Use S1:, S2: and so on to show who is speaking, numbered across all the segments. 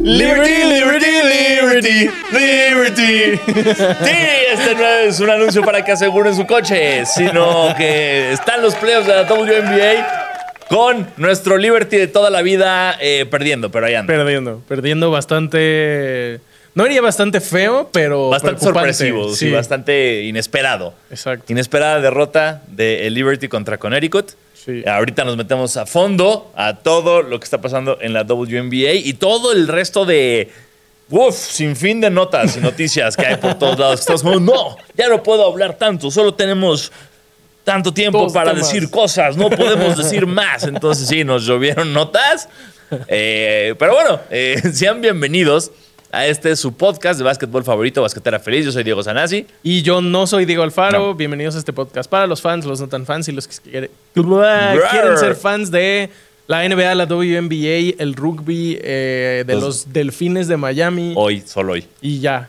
S1: Liberty, liberty, liberty, liberty. Sí, este no es un anuncio para que aseguren su coche, sino que están los playoffs de la WNBA con nuestro Liberty de toda la vida eh, perdiendo, pero ahí anda.
S2: Perdiendo, perdiendo bastante. No diría bastante feo, pero.
S1: Bastante sorpresivo, sí,
S2: Sí,
S1: bastante inesperado.
S2: Exacto.
S1: Inesperada derrota de Liberty contra Connecticut.
S2: Sí.
S1: Ahorita nos metemos a fondo a todo lo que está pasando en la WNBA y todo el resto de. Uf, sin fin de notas y noticias que hay por todos lados. Estamos como, no, ya no puedo hablar tanto, solo tenemos tanto tiempo para
S2: temas.
S1: decir cosas, no podemos decir más. Entonces sí, nos llovieron notas. Eh, pero bueno, eh, sean bienvenidos a este su podcast de básquetbol favorito, Basquetera Feliz. Yo soy Diego Sanasi.
S2: Y yo no soy Diego Alfaro.
S1: No.
S2: Bienvenidos a este podcast para los fans, los no tan fans y los que quiere- quieren ser fans de la NBA, la WNBA, el rugby, eh, de
S1: Los-
S2: los delfines de Miami.
S1: Hoy, solo hoy.
S2: Y ya.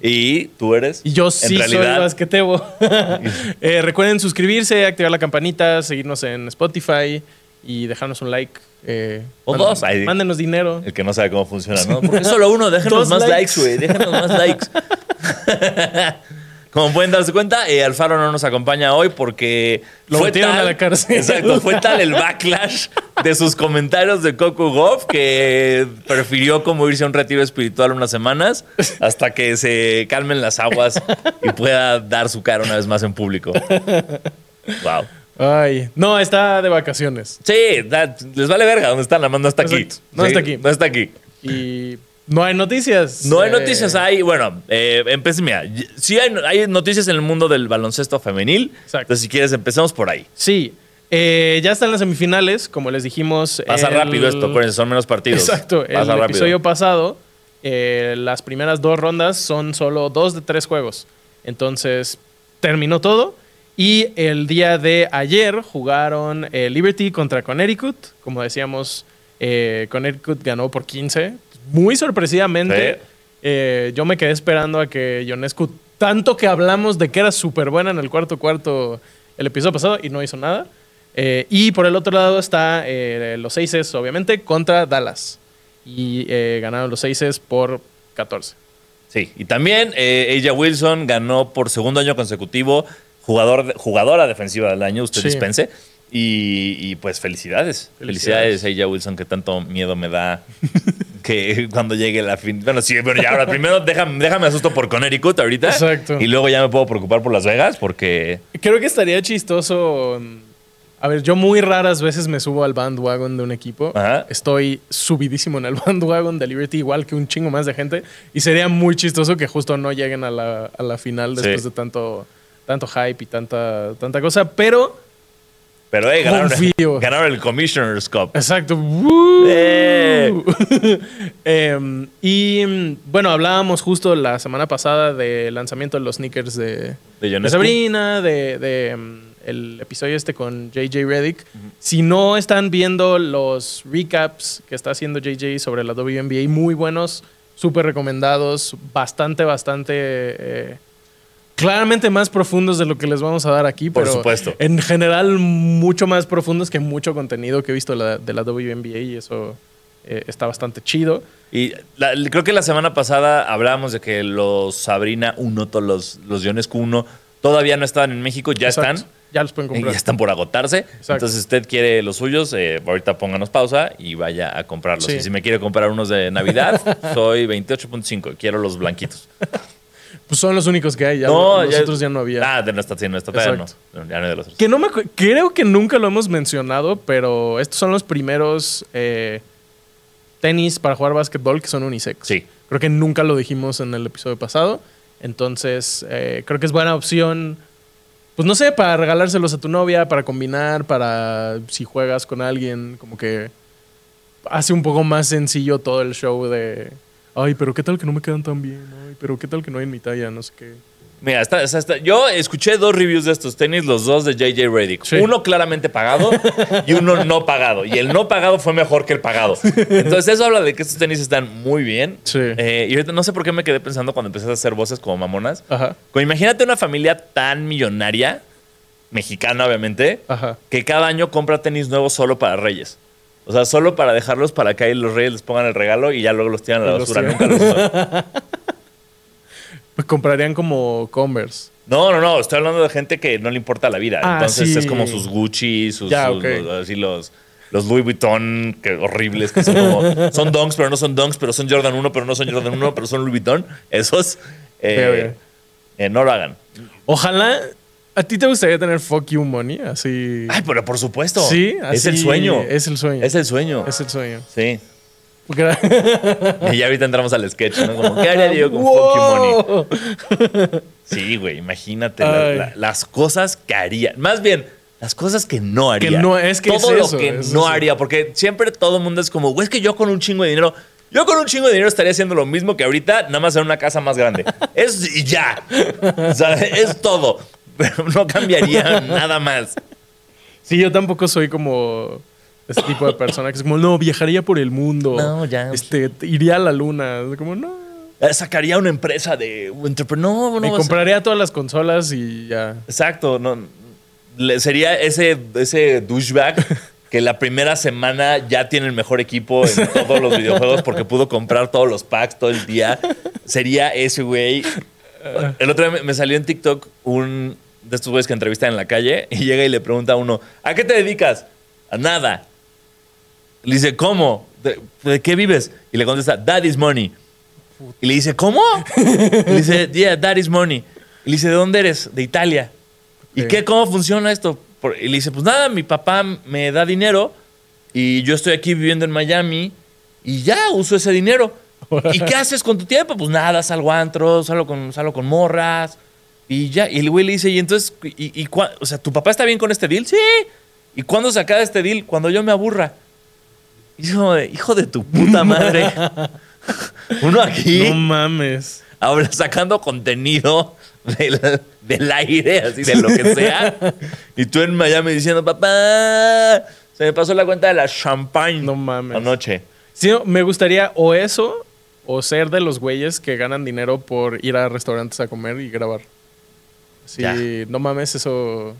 S1: Y tú eres.
S2: Y yo
S1: en
S2: sí soy basquetebo. Eh, recuerden suscribirse, activar la campanita, seguirnos en Spotify y dejarnos un like. Eh,
S1: O dos, ahí.
S2: Mándenos dinero.
S1: El que no sabe cómo funciona, ¿no? Porque solo uno, déjenos más likes, güey. Déjenos más likes. Como pueden darse cuenta, eh, Alfaro no nos acompaña hoy porque.
S2: Lo metieron a la cárcel.
S1: Exacto, fue tal el backlash de sus comentarios de Coco Goff que prefirió como irse a un retiro espiritual unas semanas hasta que se calmen las aguas y pueda dar su cara una vez más en público. Wow.
S2: Ay, no, está de vacaciones.
S1: Sí, da- les vale verga dónde están, la mano no está aquí.
S2: Exacto, no
S1: Sí,
S2: está aquí.
S1: No está aquí.
S2: Y no hay noticias.
S1: No hay
S2: Eh,
S1: noticias, hay, bueno, eh, empecé, mira, y- sí hay, hay noticias en el mundo del baloncesto femenil.
S2: Exacto.
S1: Entonces, si quieres, empecemos por ahí.
S2: Sí. Eh, ya están las semifinales, como les dijimos.
S1: Pasa
S2: el-
S1: rápido esto, acuérdense, son menos partidos.
S2: Exacto. El
S1: Pasa rápido.
S2: episodio pasado, eh, las primeras dos rondas son solo dos de tres juegos. Entonces, terminó todo. Y el día de ayer jugaron eh, Liberty contra Connecticut. Como decíamos, eh, Connecticut ganó por 15. Muy sorpresivamente.
S1: Sí.
S2: Eh, yo me quedé esperando a que Ionescu, tanto que hablamos de que era súper buena en el cuarto cuarto el episodio pasado y no hizo nada. Eh, y por el otro lado está los Aces, obviamente, contra Dallas. Y ganaron los Aces por 14.
S1: Sí, y también Ella Wilson ganó por segundo año consecutivo jugador jugadora defensiva del año, usted
S2: Sí.
S1: dispense. Y, y, pues felicidades.
S2: Felicidades.
S1: A Ella Wilson, que tanto miedo me da que cuando llegue la fin. Bueno, sí, bueno, ya ahora primero déjame, déjame asusto por Connecticut ahorita.
S2: Exacto.
S1: Y luego ya me puedo preocupar por Las Vegas porque.
S2: Creo que estaría chistoso. A ver, yo muy raras veces me subo al bandwagon de un equipo.
S1: Ajá.
S2: Estoy subidísimo en el bandwagon de Liberty, igual que un chingo más de gente. Y sería muy chistoso que justo no lleguen a la, a la final después
S1: Sí.
S2: de tanto, tanto hype y tanta, tanta cosa. Pero,
S1: Pero eh, ganaron,
S2: Confío.
S1: ganaron el Commissioner's Cup.
S2: exacto. ¡Woo!
S1: Eh.
S2: Em, y bueno, hablábamos justo la semana pasada del lanzamiento de los sneakers de,
S1: De
S2: de. Sabrina, de, de, mm, el episodio este con JJ Reddick. Si no están viendo los recaps que está haciendo JJ sobre la WNBA, muy buenos, súper recomendados, bastante, bastante... claramente más profundos de lo que les vamos a dar aquí,
S1: Por
S2: pero
S1: supuesto.
S2: en general mucho más profundos que mucho contenido que he visto la- de la WNBA y eso eh, está bastante chido.
S1: Y la- creo que la semana pasada hablábamos de que los Sabrina 1, todos los, los Ionescu 1, todavía no estaban en México, ya
S2: Exacto.
S1: están.
S2: Ya los pueden
S1: eh,
S2: comprar.
S1: Ya están por agotarse. Entonces, si usted quiere los suyos, eh, ahorita pónganos pausa y vaya a comprarlos.
S2: Sí.
S1: Y si me quiere comprar unos de Navidad, soy 28.5. Quiero los blanquitos.
S2: Pues son los únicos que hay, ya
S1: No,
S2: los
S1: ya-
S2: no había.
S1: Ah, de no está, sí, no. Ya no hay de los otros.
S2: Que no me creo que nunca lo hemos mencionado, pero estos son los primeros eh, tenis para jugar básquetbol que son unisex.
S1: Sí.
S2: Creo que nunca lo dijimos en el episodio pasado. Entonces, eh, creo que es buena opción. Pues no sé, para regalárselos a tu novia, para combinar, para si juegas con alguien, como que hace un poco más sencillo todo el show de. Ay, pero qué tal que no me quedan tan bien. Ay, pero qué tal que no hay en mi talla, no sé qué.
S1: Mira, está- está- está- yo escuché dos reviews de estos tenis, los dos de JJ Redick.
S2: Sí.
S1: Uno claramente pagado y uno no pagado. Y el no pagado fue mejor que el pagado. Entonces eso habla de que estos tenis están muy bien.
S2: Sí.
S1: Eh, y ahorita no sé por qué me quedé pensando cuando empezaste a hacer voces como mamonas.
S2: Ajá.
S1: Como imagínate una familia tan millonaria, mexicana obviamente,
S2: Ajá.
S1: que cada año compra tenis nuevos solo para reyes. O sea, solo para dejarlos para que ahí los reyes les pongan el regalo y ya luego los tiran a la
S2: Y
S1: basura. Nunca los usan.
S2: Pues comprarían como Converse.
S1: No, no, no. Estoy hablando de gente que no le importa la vida.
S2: Ah,
S1: Entonces
S2: sí.
S1: es como sus Gucci, sus,
S2: Ya,
S1: sus-
S2: ok.
S1: los- así los, los Louis Vuitton, que horribles, que son como. Son Dunks, pero no son Dunks, pero son Jordan 1, pero no son Jordan 1, pero son Louis Vuitton. Esos. eh, eh, no lo hagan.
S2: Ojalá. ¿A ti te gustaría tener fuck you money? Así.
S1: Ay, pero por supuesto.
S2: Sí,
S1: Es
S2: así-
S1: el sueño.
S2: Es el sueño.
S1: Es el sueño.
S2: Es el sueño.
S1: Sí. Y ya ahorita entramos al sketch, ¿no? Como, ¿qué haría Diego con fuck you money?
S2: Wow.
S1: Sí, güey, imagínate la-
S2: Ay.
S1: la- las cosas que haría. Más bien, las cosas que no haría.
S2: no- es que
S1: Todo
S2: es
S1: lo
S2: eso,
S1: que
S2: es
S1: no
S2: eso.
S1: haría, porque siempre todo el mundo es como, güey, es que yo con un chingo de dinero. Yo con un chingo de dinero estaría haciendo lo mismo que ahorita, nada más en una casa más grande. Es y ya. O sea, es todo. Pero no cambiaría nada más.
S2: Sí, yo tampoco soy como ese tipo de persona que es como, no, viajaría por el mundo.
S1: No, ya.
S2: Este, iría a la luna. Como, no.
S1: Eh, Sacaría una empresa de entrepreneur. No,
S2: Me
S1: o sea,
S2: compraría todas las consolas y ya.
S1: Exacto, no, le- sería ese, ese douchebag que la primera semana ya tiene el mejor equipo en todos los videojuegos porque pudo comprar todos los packs todo el día. Sería ese güey. El otro día me salió en TikTok un de estos güeyes que entrevistan en la calle y llega y le pregunta a uno, ¿a qué te dedicas? A nada. Le dice, ¿cómo? ¿De, de qué vives? Y le contesta, Daddy's money. Y le dice, ¿cómo? Y le dice, yeah, Daddy's money. Y le dice, ¿de dónde eres? De Italia. ¿Y qué? ¿Cómo funciona esto? Y le dice, pues nada, mi papá me da dinero y yo estoy aquí viviendo en Miami y ya uso ese dinero. ¿Y qué haces con tu tiempo? Pues nada, salgo a antros, salgo con, salgo con morras y ya. Y el güey le dice, ¿y entonces, y, y cua- o sea, ¿tu papá está bien con este deal? Sí. ¿Y cuándo se acaba este deal? Cuando yo me aburra. Y de, hijo de tu puta madre. Uno aquí
S2: No mames.
S1: ahora sacando contenido del, del aire, así de lo que sea. y tú en Miami diciendo, papá, se me pasó la cuenta de la champagne
S2: No mames.
S1: anoche.
S2: Sí, me gustaría o eso o ser de los güeyes que ganan dinero por ir a restaurantes a comer y grabar. Sí,
S1: Ya.
S2: no mames, eso.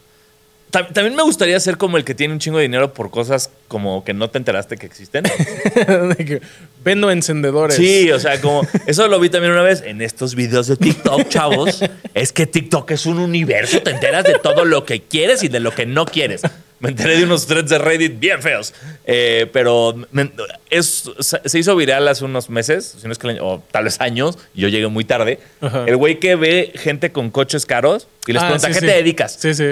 S1: Ta- También me gustaría ser como el que tiene un chingo de dinero por cosas como que no te enteraste que existen.
S2: Vendo encendedores.
S1: Sí, o sea, como eso lo vi también una vez en estos videos de TikTok, chavos. Es que TikTok es un universo, te enteras de todo lo que quieres y de lo que no quieres. Me enteré de unos threads de Reddit bien feos. Eh, pero me- es, se hizo viral hace unos meses, si no es que el año- o tal vez años, y yo llegué muy tarde.
S2: Ajá.
S1: El güey que ve gente con coches caros y les
S2: Ah,
S1: pregunta,
S2: sí,
S1: ¿qué
S2: sí.
S1: te dedicas?
S2: Sí, sí.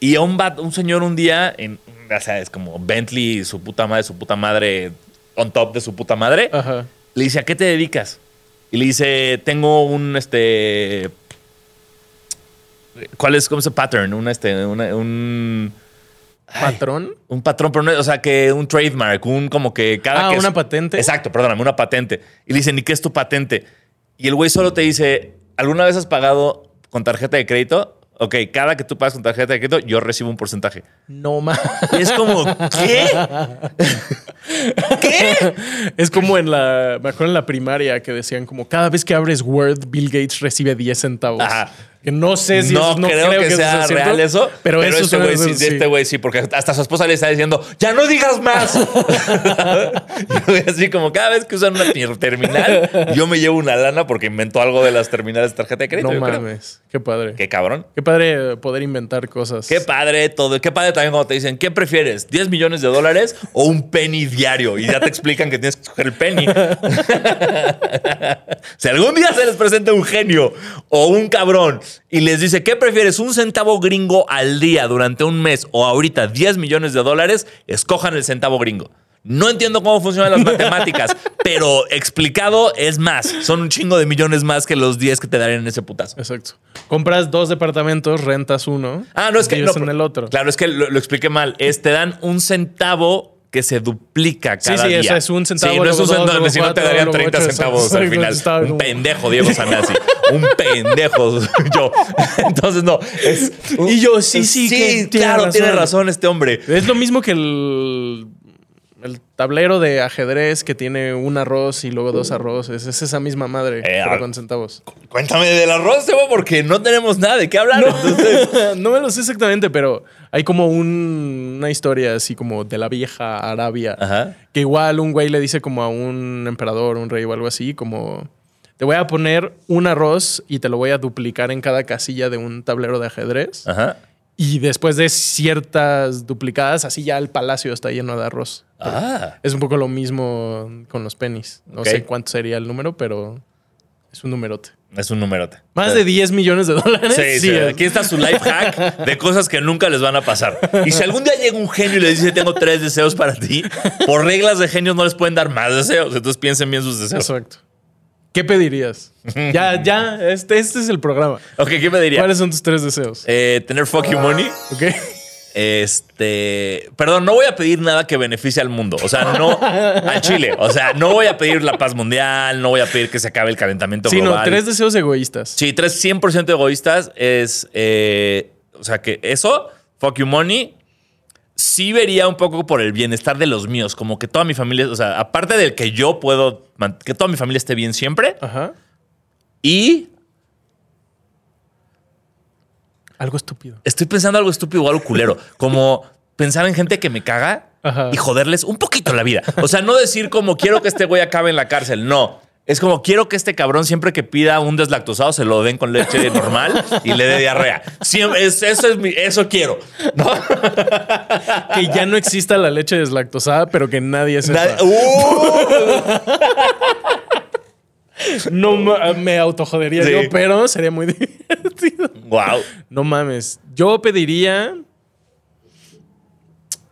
S1: Y a un, un señor un día, en, o sea, es como Bentley, su puta madre, su puta madre, on top de su puta madre,
S2: Ajá.
S1: le dice, ¿a qué te dedicas? Y le dice, tengo un, este... ¿Cuál es, cómo se pattern? Un, este, una- un...
S2: ¿Patrón?
S1: un patrón, pero no, o sea, que un trademark, un como que cada...
S2: Ah,
S1: que es-
S2: ¿una patente?
S1: Exacto, perdóname, una patente. Y le dicen, ¿y qué es tu patente? Y el güey solo te dice, ¿alguna vez has pagado con tarjeta de crédito? Ok, cada que tú pagas con tarjeta de crédito, yo recibo un porcentaje.
S2: No mames.
S1: Y es como, ¿qué? ¿Qué?
S2: Es como en la. Me acuerdo en la primaria que decían como cada vez que abres Word, Bill Gates recibe 10 centavos.
S1: Ajá.
S2: Que no sé si
S1: no,
S2: eso, no
S1: creo, que,
S2: eso
S1: sea real eso,
S2: Pero, eso
S1: este güey sí, este güey sí, porque hasta su esposa le está diciendo, ya no digas más. así como cada vez que usan una ter- terminal, yo me llevo una lana porque inventó algo de las terminales de tarjeta de crédito.
S2: No
S1: creo.
S2: mames. Qué padre.
S1: Qué cabrón.
S2: Qué padre poder inventar cosas.
S1: Qué padre todo. Qué padre también cuando te dicen, ¿qué prefieres? ¿10 millones de dólares o un penny diario? Y ya te explican que tienes que escoger el penny. si algún día se les presenta un genio o un cabrón y les dice, ¿qué prefieres? ¿Un centavo gringo al día durante un mes o ahorita 10 millones de dólares? Escojan el centavo gringo. No entiendo cómo funcionan las matemáticas, pero explicado es más. Son un chingo de millones más que los 10 que te darían en ese putazo.
S2: Exacto. Compras dos departamentos, rentas uno.
S1: Ah, no, es que. no,
S2: en el otro.
S1: Claro, es que lo, lo expliqué mal. Es te dan un centavo que se duplica
S2: Sí,
S1: cada
S2: sí,
S1: día.
S2: eso es un centavo,
S1: Sí, no es un centavo, si no te darían
S2: luego
S1: 30
S2: ocho,
S1: centavos
S2: exacto,
S1: al final. Un pendejo, Diego Sanasi. un pendejo yo. Entonces, no. Es,
S2: Y yo, sí, sí, que
S1: Sí,
S2: tiene
S1: claro,
S2: razón.
S1: tiene razón este hombre.
S2: Es lo mismo que el, el tablero de ajedrez que tiene un arroz y luego dos arroces. Es esa misma madre,
S1: Eh,
S2: pero con centavos.
S1: Cuéntame del arroz, Tebo, porque no tenemos nada de qué hablar. Entonces,
S2: no me lo sé exactamente, pero hay como un- una historia así como de la vieja Arabia.
S1: Ajá.
S2: Que igual un güey le dice como a un emperador, un rey o algo así, como te voy a poner un arroz y te lo voy a duplicar en cada casilla de un tablero de ajedrez.
S1: Ajá.
S2: Y después de ciertas duplicadas, así ya el palacio está lleno de arroz.
S1: Ah.
S2: Es un poco lo mismo con los pennies. No sé cuánto sería el número, pero es un numerote.
S1: Es un numerote.
S2: Más de 10 millones de dólares.
S1: Sí, sí,
S2: es.
S1: aquí está su life hack de cosas que nunca les van a pasar. Y si algún día llega un genio y les dice tengo tres deseos para ti, por reglas de genios no les pueden dar más deseos. Entonces piensen bien sus deseos.
S2: Exacto. ¿Qué pedirías? ya, ya, este, este es el programa.
S1: Ok, ¿qué me diría?
S2: ¿Cuáles son tus tres deseos?
S1: Eh, tener fuck you money.
S2: ¿Ok?
S1: Este. Perdón, no voy a pedir nada que beneficie al mundo. O sea, no a Chile. O sea, no voy a pedir la paz mundial, no voy a pedir que se acabe el calentamiento
S2: Sí, no,
S1: global.
S2: tres deseos egoístas.
S1: Sí, tres 100% egoístas es. eh, o sea, que eso, fuck you money, sí vería un poco por el bienestar de los míos. Como que toda mi familia, o sea, aparte del que yo puedo, que toda mi familia esté bien siempre.
S2: Ajá.
S1: Y
S2: Algo estúpido.
S1: estoy pensando algo estúpido o algo culero. Como pensar en gente que me caga
S2: Ajá.
S1: y joderles un poquito la vida. O sea, no decir como quiero que este güey acabe en la cárcel. No. Es como quiero que este cabrón siempre que pida un deslactosado se lo den con leche normal y le dé diarrea. Siempre- es- eso es mi- eso quiero. ¿no?
S2: Que ya no exista la leche deslactosada, pero que nadie.
S1: Nadie- ¡Uh!
S2: No me autojodería
S1: Sí.
S2: yo, pero sería muy divertido.
S1: wow.
S2: No mames. Yo pediría.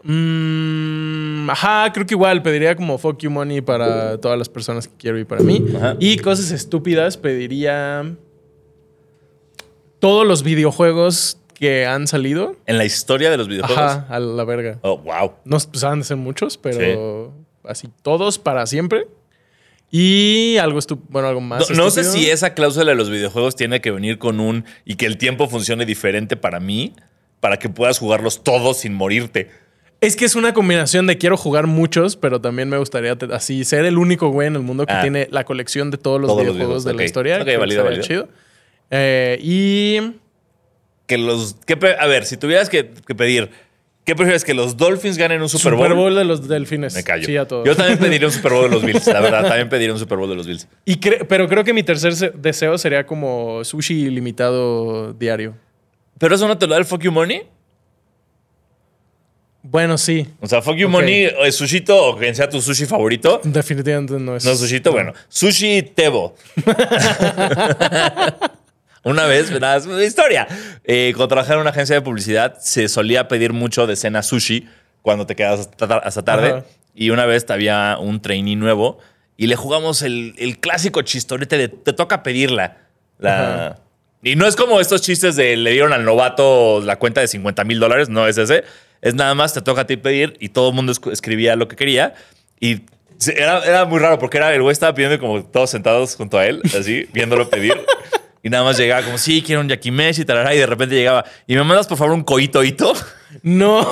S2: Mm, ajá, creo que igual pediría como fuck you money para todas las personas que quiero y para mí.
S1: Ajá.
S2: Y cosas estúpidas, pediría todos los videojuegos que han salido.
S1: En la historia de los videojuegos.
S2: Ajá, a la verga.
S1: Oh, wow.
S2: No pues, han de ser muchos, pero así todos para siempre. Y algo estúpido, bueno, algo más.
S1: no sé si esa cláusula de los videojuegos tiene que venir con un y que el tiempo funcione diferente para mí, para que puedas jugarlos todos sin morirte.
S2: Es que es una combinación de quiero jugar muchos, pero también me gustaría así ser el único güey en el mundo que
S1: Ah.
S2: tiene la colección de todos los
S1: Todos los
S2: videojuegos de la historia.
S1: Ok,
S2: que
S1: válido, válido.
S2: chido. Eh, y
S1: Que los. ¿qué pe- a ver, si tuvieras que, que pedir, ¿qué prefieres? ¿Que los Dolphins ganen un Super
S2: Super
S1: Bowl?
S2: Bowl, de los delfines.
S1: Me callo.
S2: Sí, a todos.
S1: Yo también pediría un Super Bowl de los Bills, la verdad. También pediría un Super Bowl de los Bills.
S2: Y cre- pero creo que mi tercer se- deseo sería como sushi ilimitado diario.
S1: ¿Pero eso no te lo da el fuck you money?
S2: Bueno, sí.
S1: O sea, fuck you
S2: Ok.
S1: money, eh, sushito o quien sea tu sushi favorito.
S2: Definitivamente no es.
S1: No, sushito, bueno. Sushi Tebo. una vez, nada, es una historia. Eh, cuando trabajaba en una agencia de publicidad, se solía pedir mucho de cena sushi cuando te quedas hasta, tar- hasta tarde.
S2: Ajá.
S1: Y una vez había un trainee nuevo y le jugamos el, el clásico chistorete de te toca pedirla. La, y no es como estos chistes de le dieron al novato la cuenta de 50 mil dólares, no es ese. Es nada más te toca a ti pedir y todo el mundo escribía lo que quería. Y era, era muy raro porque era, el güey estaba pidiendo como todos sentados junto a él, así, viéndolo pedir. Y nada más llegaba como, sí, quiero un yakimeshi, tarará, y de repente llegaba, ¿y me mandas por favor un coito hito?
S2: No.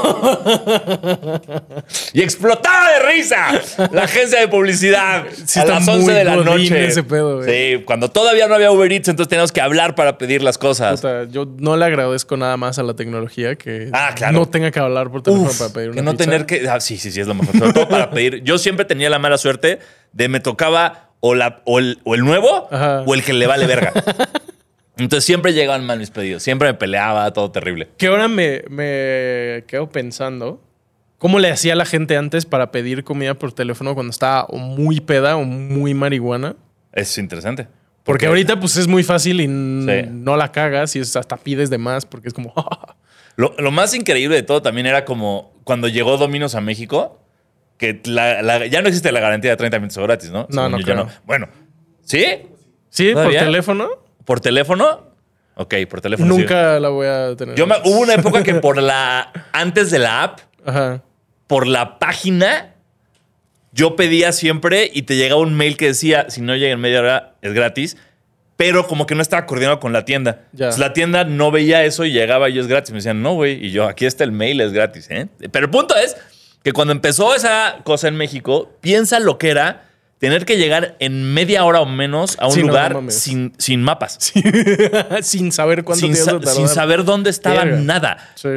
S1: Y explotaba de risa la agencia de publicidad
S2: Sí
S1: a las 11
S2: muy
S1: de la noche.
S2: ese pedo, güey.
S1: Sí, cuando todavía no había Uber Eats, entonces teníamos que hablar para pedir las cosas.
S2: Puta, yo no le agradezco nada más a la tecnología que
S1: Ah, claro.
S2: no tenga que hablar por teléfono
S1: Uf,
S2: para pedir una
S1: que no
S2: pizza.
S1: tener que. ah, sí, sí, sí, es lo mejor. Sobre todo para pedir. Yo siempre tenía la mala suerte de me tocaba o, la, o, el, o el nuevo
S2: Ajá.
S1: o el que le vale verga. Entonces siempre llegaban mal mis pedidos. Siempre me peleaba, todo terrible.
S2: Que ahora me, me quedo pensando cómo le hacía la gente antes para pedir comida por teléfono cuando estaba o muy peda o muy marihuana.
S1: Es interesante.
S2: Porque ahorita pues es muy fácil y
S1: Sí.
S2: no la cagas y es hasta pides de más porque es como...
S1: Lo, lo más increíble de todo también era como cuando llegó Dominos a México, que la- la- ya no existe la garantía de 30 minutos gratis, ¿no?
S2: No, no
S1: yo,
S2: creo.
S1: Bueno, ¿sí?
S2: sí, por
S1: ¿Todavía?
S2: teléfono.
S1: ¿Por teléfono? Ok, por teléfono. sí.
S2: Nunca la voy a tener.
S1: Yo me- hubo una época que por la. Antes de la app,
S2: Ajá.
S1: por la página, yo pedía siempre y te llegaba un mail que decía, si no llega en media hora, es gratis. Pero como que no estaba coordinado con la tienda.
S2: Ya.
S1: Entonces, la tienda no veía eso y llegaba y es gratis. Me decían, no, güey. Y yo, aquí está el mail, es gratis. ¿eh? Pero el punto es que cuando empezó esa cosa en México, piensa lo que era tener que llegar en media hora o menos a un
S2: Sí,
S1: lugar
S2: no
S1: sin, sin mapas.
S2: sin saber cuánto
S1: sin,
S2: te
S1: sa- sin saber dónde estaba nada.
S2: Sí.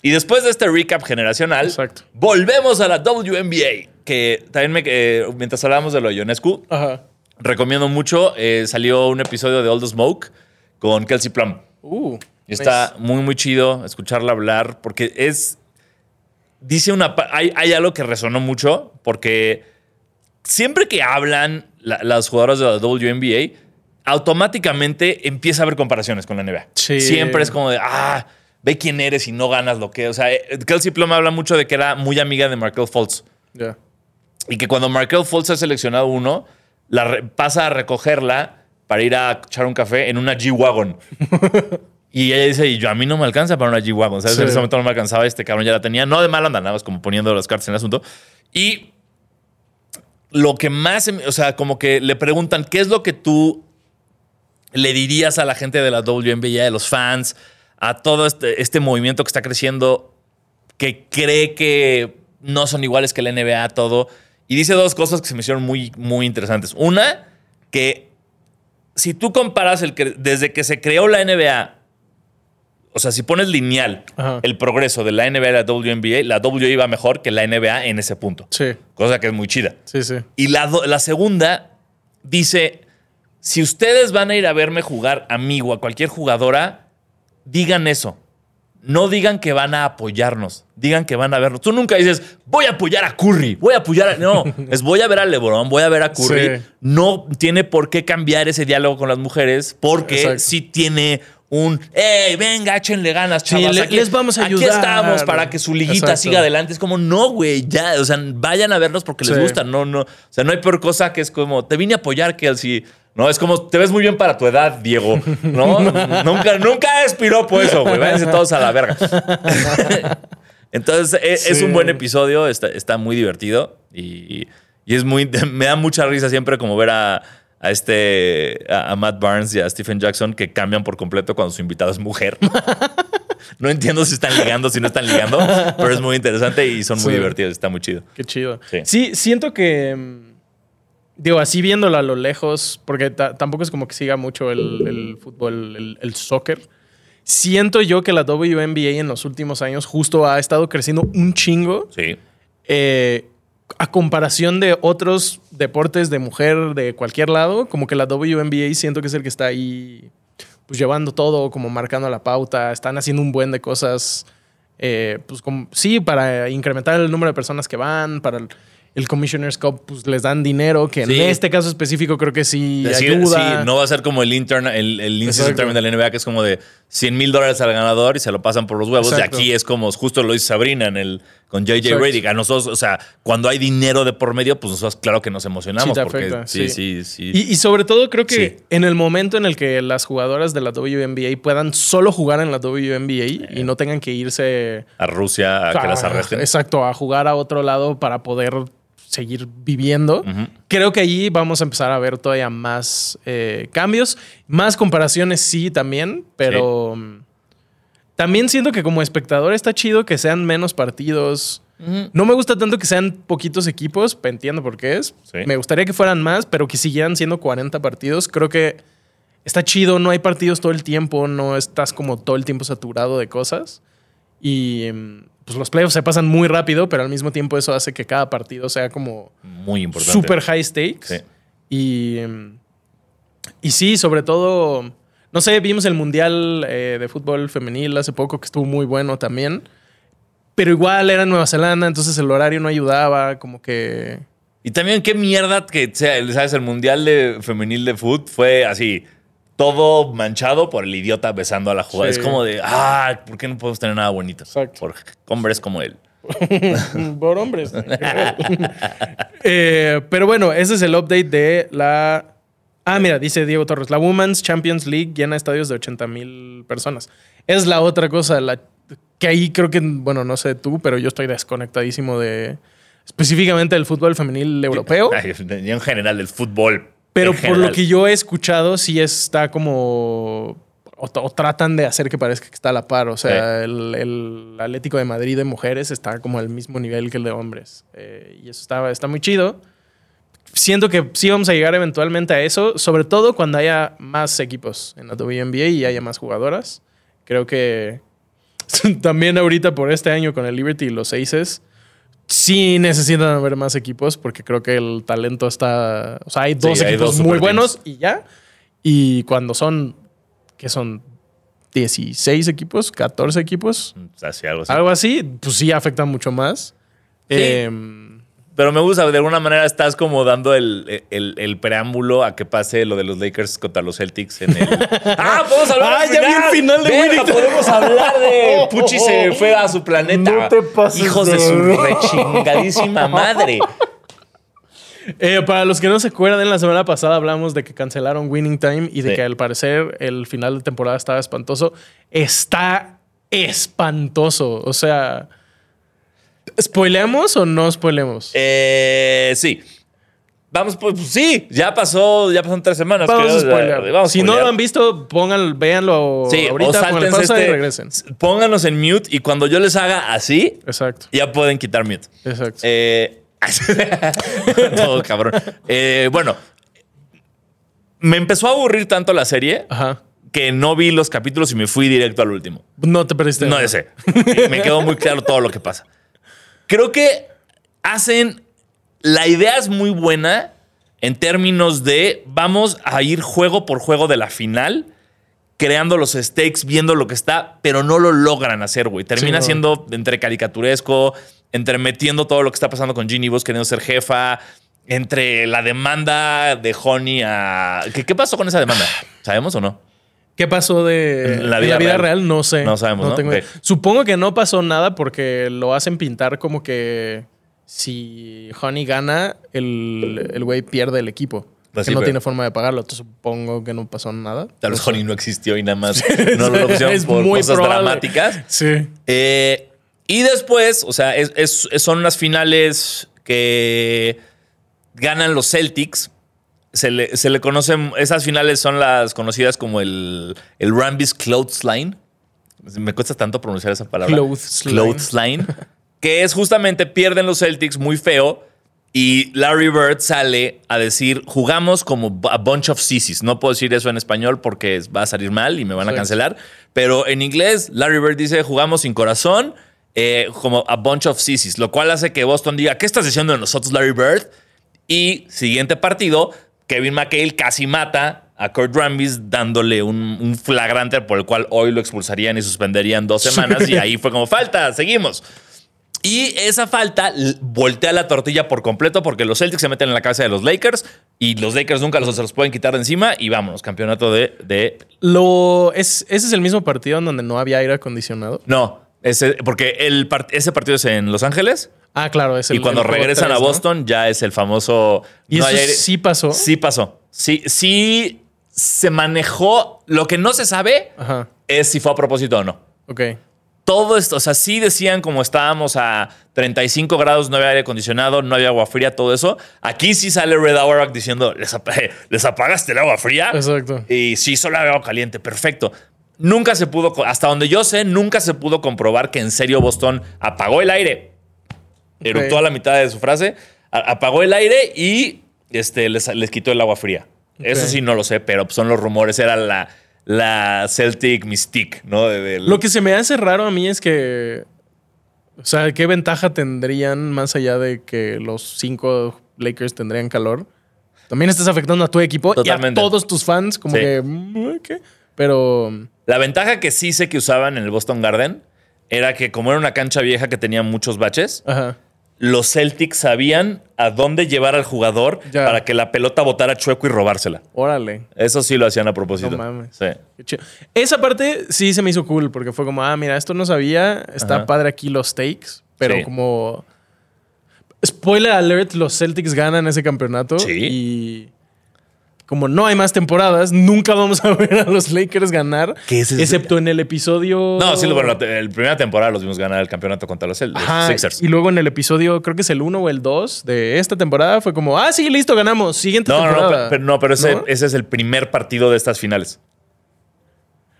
S1: Y después de este recap generacional,
S2: Exacto.
S1: volvemos a la WNBA. Que también me, eh, mientras hablábamos de lo de Ionescu,
S2: Ajá.
S1: recomiendo mucho. eh, salió un episodio de All the Smoke con Kelsey Plum.
S2: Uh.
S1: Y está muy, muy chido escucharla hablar porque es. Dice una. Hay, hay algo que resonó mucho porque siempre que hablan la- las jugadoras de la WNBA, automáticamente empieza a haber comparaciones con la NBA.
S2: Sí.
S1: Siempre es como de. Ah, ve quién eres y no ganas lo que. O sea, eh, Kelsey Plum habla mucho de que era muy amiga de Markel Fultz. Y que cuando Markel Fultz ha seleccionado uno, la pasa a recogerla para ir a echar un café en una G-Wagon. y ella dice, y yo a mí no me alcanza para una G-Wagon. ¿Sabes?
S2: Sí.
S1: En ese momento no me alcanzaba, este cabrón ya la tenía. No de mal onda, nada más como poniendo las cartas en el asunto. Y lo que más, se me- o sea, como que le preguntan, ¿qué es lo que tú le dirías a la gente de la WNBA, de los fans, a todo este, este movimiento que está creciendo, que cree que no son iguales que la NBA, todo? Y dice dos cosas que se me hicieron muy, muy interesantes. Una, que si tú comparas el que desde que se creó la NBA, o sea, si pones lineal
S2: Ajá.
S1: el progreso de la NBA y la WNBA, la WNBA iba mejor que la NBA en ese punto.
S2: Sí.
S1: Cosa que es muy chida.
S2: Sí, sí.
S1: Y la, la segunda dice, si ustedes van a ir a verme jugar a mí o a cualquier jugadora, digan eso. No digan que van a apoyarnos, digan que van a vernos. Tú nunca dices, voy a apoyar a Curry, voy a apoyar a... No, es voy a ver a LeBron, voy a ver a Curry.
S2: Sí.
S1: No tiene por qué cambiar ese diálogo con las mujeres porque
S2: Exacto.
S1: sí tiene un, hey, venga, échenle ganas,
S2: Sí,
S1: chavas.
S2: le-
S1: aquí,
S2: les vamos a
S1: Aquí
S2: ayudar".
S1: estamos para que su liguita
S2: Exacto.
S1: siga adelante. Es como, no, güey, ya, o sea, vayan a vernos porque les
S2: Sí.
S1: gusta. No, no. O sea, no hay peor cosa que es como, te vine a apoyar, Kelsey. No, es como, te ves muy bien para tu edad, Diego. No, nunca, nunca es piropo eso, güey. Váyanse todos a la verga. Entonces, e- es,
S2: Sí.
S1: un buen episodio, está, está muy divertido y, y es muy, me da mucha risa siempre como ver a, a este, a, Matt Barnes y a Stephen Jackson que cambian por completo cuando su invitado es mujer. No entiendo si están ligando, si no están ligando, pero es muy interesante y son muy
S2: Sí.
S1: divertidos, está muy chido.
S2: Qué chido.
S1: Sí.
S2: Sí, siento que. mm, Digo, así viéndolo a lo lejos, porque ta- tampoco es como que siga mucho el, el fútbol, el, el soccer. Siento yo que la WNBA en los últimos años justo ha estado creciendo un chingo
S1: Sí.
S2: eh, a comparación de otros deportes de mujer de cualquier lado. Como que la WNBA siento que es el que está ahí pues llevando todo, como marcando la pauta. Están haciendo un buen de cosas. eh, pues como, sí, para incrementar el número de personas que van, para el, el Commissioner's Cup, pues les dan dinero, que
S1: Sí.
S2: en este caso específico creo que sí
S1: Decir,
S2: ayuda.
S1: sí, no va a ser como el intern, el, el tournament de la NBA, que es como de 100 mil dólares al ganador y se lo pasan por los huevos. Y aquí es como justo lo dice Sabrina en el, con JJ
S2: Exacto.
S1: Redick. A nosotros, o sea, cuando hay dinero de por medio, pues nosotros claro que nos emocionamos.
S2: Sí,
S1: porque
S2: afecta,
S1: sí,
S2: sí.
S1: sí, sí.
S2: Y, y sobre todo creo que
S1: Sí.
S2: en el momento en el que las jugadoras de la WNBA puedan solo jugar en la WNBA y no tengan que irse
S1: a Rusia a que las arresten.
S2: Exacto, a jugar a otro lado para poder seguir viviendo. Creo que allí vamos a empezar a ver todavía más eh, cambios, más comparaciones sí también, pero también siento que como espectador está chido que sean menos partidos. No me gusta tanto que sean poquitos equipos, entiendo por qué es.
S1: Sí.
S2: Me gustaría que fueran más, pero que siguieran siendo 40 partidos. Creo que está chido, no hay partidos todo el tiempo, no estás como todo el tiempo saturado de cosas. Y mm, pues los playoffs se pasan muy rápido, pero al mismo tiempo eso hace que cada partido sea como
S1: Muy importante.
S2: super high stakes.
S1: Sí.
S2: Y, mm, y sí, sobre todo, no sé, vimos el Mundial eh, de Fútbol Femenil hace poco, que estuvo muy bueno también. Pero igual era en Nueva Zelanda, entonces el horario no ayudaba, como que...
S1: Y también qué mierda que sea, ¿sabes? El Mundial de Femenil de Foot fue así, todo manchado por el idiota besando a la jugada.
S2: Sí.
S1: Es como de, ah, ¿por qué no podemos tener nada bonito?
S2: Exacto.
S1: Por hombres como él.
S2: Por hombres. Eh, pero bueno, ese es el update de la... Ah, mira, dice Diego Torres, la Women's Champions League llena estadios de 80 mil personas. Es la otra cosa, la... que ahí creo que, bueno, no sé tú, pero yo estoy desconectadísimo de específicamente del fútbol femenil europeo.
S1: En general, del fútbol.
S2: Pero por lo
S1: general.
S2: que yo he escuchado, sí está como. O, o tratan de hacer que parezca que está a la par. O sea, el, el Atlético de Madrid de mujeres está como al mismo nivel que el de hombres. Eh, y eso está, está muy chido. Siento que sí vamos a llegar eventualmente a eso, sobre todo cuando haya más equipos en la WNBA y haya más jugadoras. Creo que también ahorita por este año con el Liberty y los Aces, sí necesitan haber más equipos porque creo que el talento está. O sea, hay dos
S1: hay
S2: equipos
S1: dos
S2: muy buenos y ya. Y cuando son, que son 16 equipos, 14 equipos,
S1: Así, algo así.
S2: algo así, pues sí afecta mucho más.
S1: Sí.
S2: Em,
S1: Pero me gusta, de alguna manera estás como dando el, el- el preámbulo a que pase lo de los Lakers contra los Celtics en el. ¡Ah! ¡Podemos hablar
S2: Ah, ya vi el final de
S1: Venga. Podemos hablar de Pucci se fue a su planeta.
S2: No te pases
S1: Hijos de
S2: de
S1: su rechingadísima madre.
S2: eh, para los que no se acuerdan, la semana pasada hablamos de que cancelaron Winning Time y de
S1: Sí.
S2: que al parecer el final de temporada estaba espantoso. Está espantoso. O sea, ¿spoileamos o no spoilemos?
S1: Eh, sí. Vamos, pues pues, sí, ya pasó, ya pasaron tres semanas.
S2: Vamos
S1: creo,
S2: a.
S1: Vamos a
S2: si no lo han visto, pongan, véanlo
S1: Sí,
S2: ahorita,
S1: o
S2: pausa
S1: este.
S2: y regresen.
S1: Pónganos en mute y cuando yo les haga así,
S2: Exacto,
S1: ya pueden quitar mute.
S2: exacto.
S1: Eh, todo cabrón. Eh, bueno, me empezó a aburrir tanto la serie
S2: Ajá.
S1: que no vi los capítulos y me fui directo al último.
S2: No te perdiste.
S1: No
S2: nada.
S1: sé. Me quedó muy claro todo lo que pasa. Creo que hacen. La idea es muy buena en términos de vamos a ir juego por juego de la final, creando los stakes, viendo lo que está, pero no lo logran hacer, güey. Termina
S2: Sí,
S1: siendo entre caricaturesco, entre metiendo todo lo que está pasando con Ginny Vos queriendo ser jefa, entre la demanda de Honey a. ¿Qué, qué pasó con esa demanda? ¿Sabemos o no?
S2: ¿Qué pasó de
S1: la vida real.
S2: real? No sé.
S1: No sabemos, ¿no?
S2: tengo. Supongo que no pasó nada porque lo hacen pintar como que si Honey gana, el el güey pierde el equipo.
S1: Pues
S2: que no
S1: pero-
S2: tiene forma de pagarlo. Entonces supongo que no pasó nada.
S1: Tal vez. Honey no existió y nada más no lo pusieron
S2: Es
S1: por
S2: muy
S1: cosas
S2: probable.
S1: dramáticas.
S2: Sí.
S1: Eh, y después, o sea, es- es- son unas finales que ganan los Celtics. Se le, se le conocen, esas finales son las conocidas como el, el Rambis Clothesline. Me cuesta tanto pronunciar esa palabra.
S2: Clothesline.
S1: Clothesline. que es justamente pierden los Celtics muy feo. Y Larry Bird sale a decir, jugamos como a bunch of sissies. No puedo decir eso en español porque va a salir mal y me van a cancelar. Pero en inglés, Larry Bird dice, jugamos sin corazón, eh, como a bunch of sissies. Lo cual hace que Boston diga, ¿qué estás diciendo de nosotros, Larry Bird? Y siguiente partido, Kevin McHale casi mata a Kurt Rambis dándole un, un flagrante por el cual hoy lo expulsarían y suspenderían dos semanas. y ahí fue como, falta, seguimos. Y esa falta voltea la tortilla por completo porque los Celtics se meten en la cabeza de los Lakers y los Lakers nunca los, se los pueden quitar de encima y vámonos, campeonato de... de
S2: Lo, es, ese es el mismo partido en donde no había aire acondicionado.
S1: no, ese, porque el part- ese partido es en Los Ángeles
S2: Ah, claro, es el
S1: y cuando
S2: el
S1: regresan a
S2: ¿no?
S1: Boston ya es el famoso...
S2: ¿Y
S1: no
S2: eso
S1: aire.
S2: sí pasó?
S1: Sí pasó. Sí, sí se manejó. Lo que no se sabe
S2: Ajá.
S1: es si fue a propósito o no.
S2: Ok.
S1: todo esto, o sea, sí decían como estábamos a 35 grados, no había aire acondicionado, no había agua fría, todo eso. Aquí sí sale Red Auerbach diciendo, ¿les, ap- ¿les apagaste el agua fría?
S2: Exacto.
S1: Y sí, solo había agua caliente, perfecto. Nunca se pudo, hasta donde yo sé, nunca se pudo comprobar que en serio Boston apagó el aire. Eructó a la mitad de su frase, apagó el aire y este, les, les quitó el agua fría. Eso sí no lo sé, pero son los rumores, era la, la Celtic Mystique, ¿no? De-
S2: Lo que se me hace raro a mí es que. O sea, ¿qué ventaja tendrían más allá de que los cinco Lakers tendrían calor? También estás afectando a tu equipo
S1: Totalmente.
S2: y a todos tus fans, como
S1: Sí.
S2: que. mm, ¿qué? Pero.
S1: La ventaja que sí sé que usaban en el Boston Garden era que como era una cancha vieja que tenía muchos baches,
S2: Ajá.
S1: los Celtics sabían a dónde llevar al jugador
S2: Ya.
S1: para que la pelota botara chueco y robársela.
S2: Órale.
S1: Eso sí lo hacían a propósito.
S2: No mames.
S1: Sí.
S2: Qué chido. Esa parte sí se me hizo cool porque fue como, ah, mira, esto no sabía. Está
S1: Ajá.
S2: padre aquí los stakes, pero
S1: Sí.
S2: como. Spoiler alert: los Celtics ganan ese campeonato.
S1: Sí.
S2: Y. como no hay más temporadas, nunca vamos a ver a los Lakers ganar,
S1: es-
S2: excepto en el episodio...
S1: No, sí, bueno, la, primera temporada los vimos ganar el campeonato contra los, los
S2: Ajá,
S1: Sixers.
S2: y luego en el episodio, creo que es el 1 o el 2 de esta temporada, fue como, ah, sí, listo, ganamos. Siguiente
S1: No, no, no,
S2: temporada.
S1: pe- pero, no, pero ese,
S2: ¿No?
S1: ese es el primer partido de estas finales.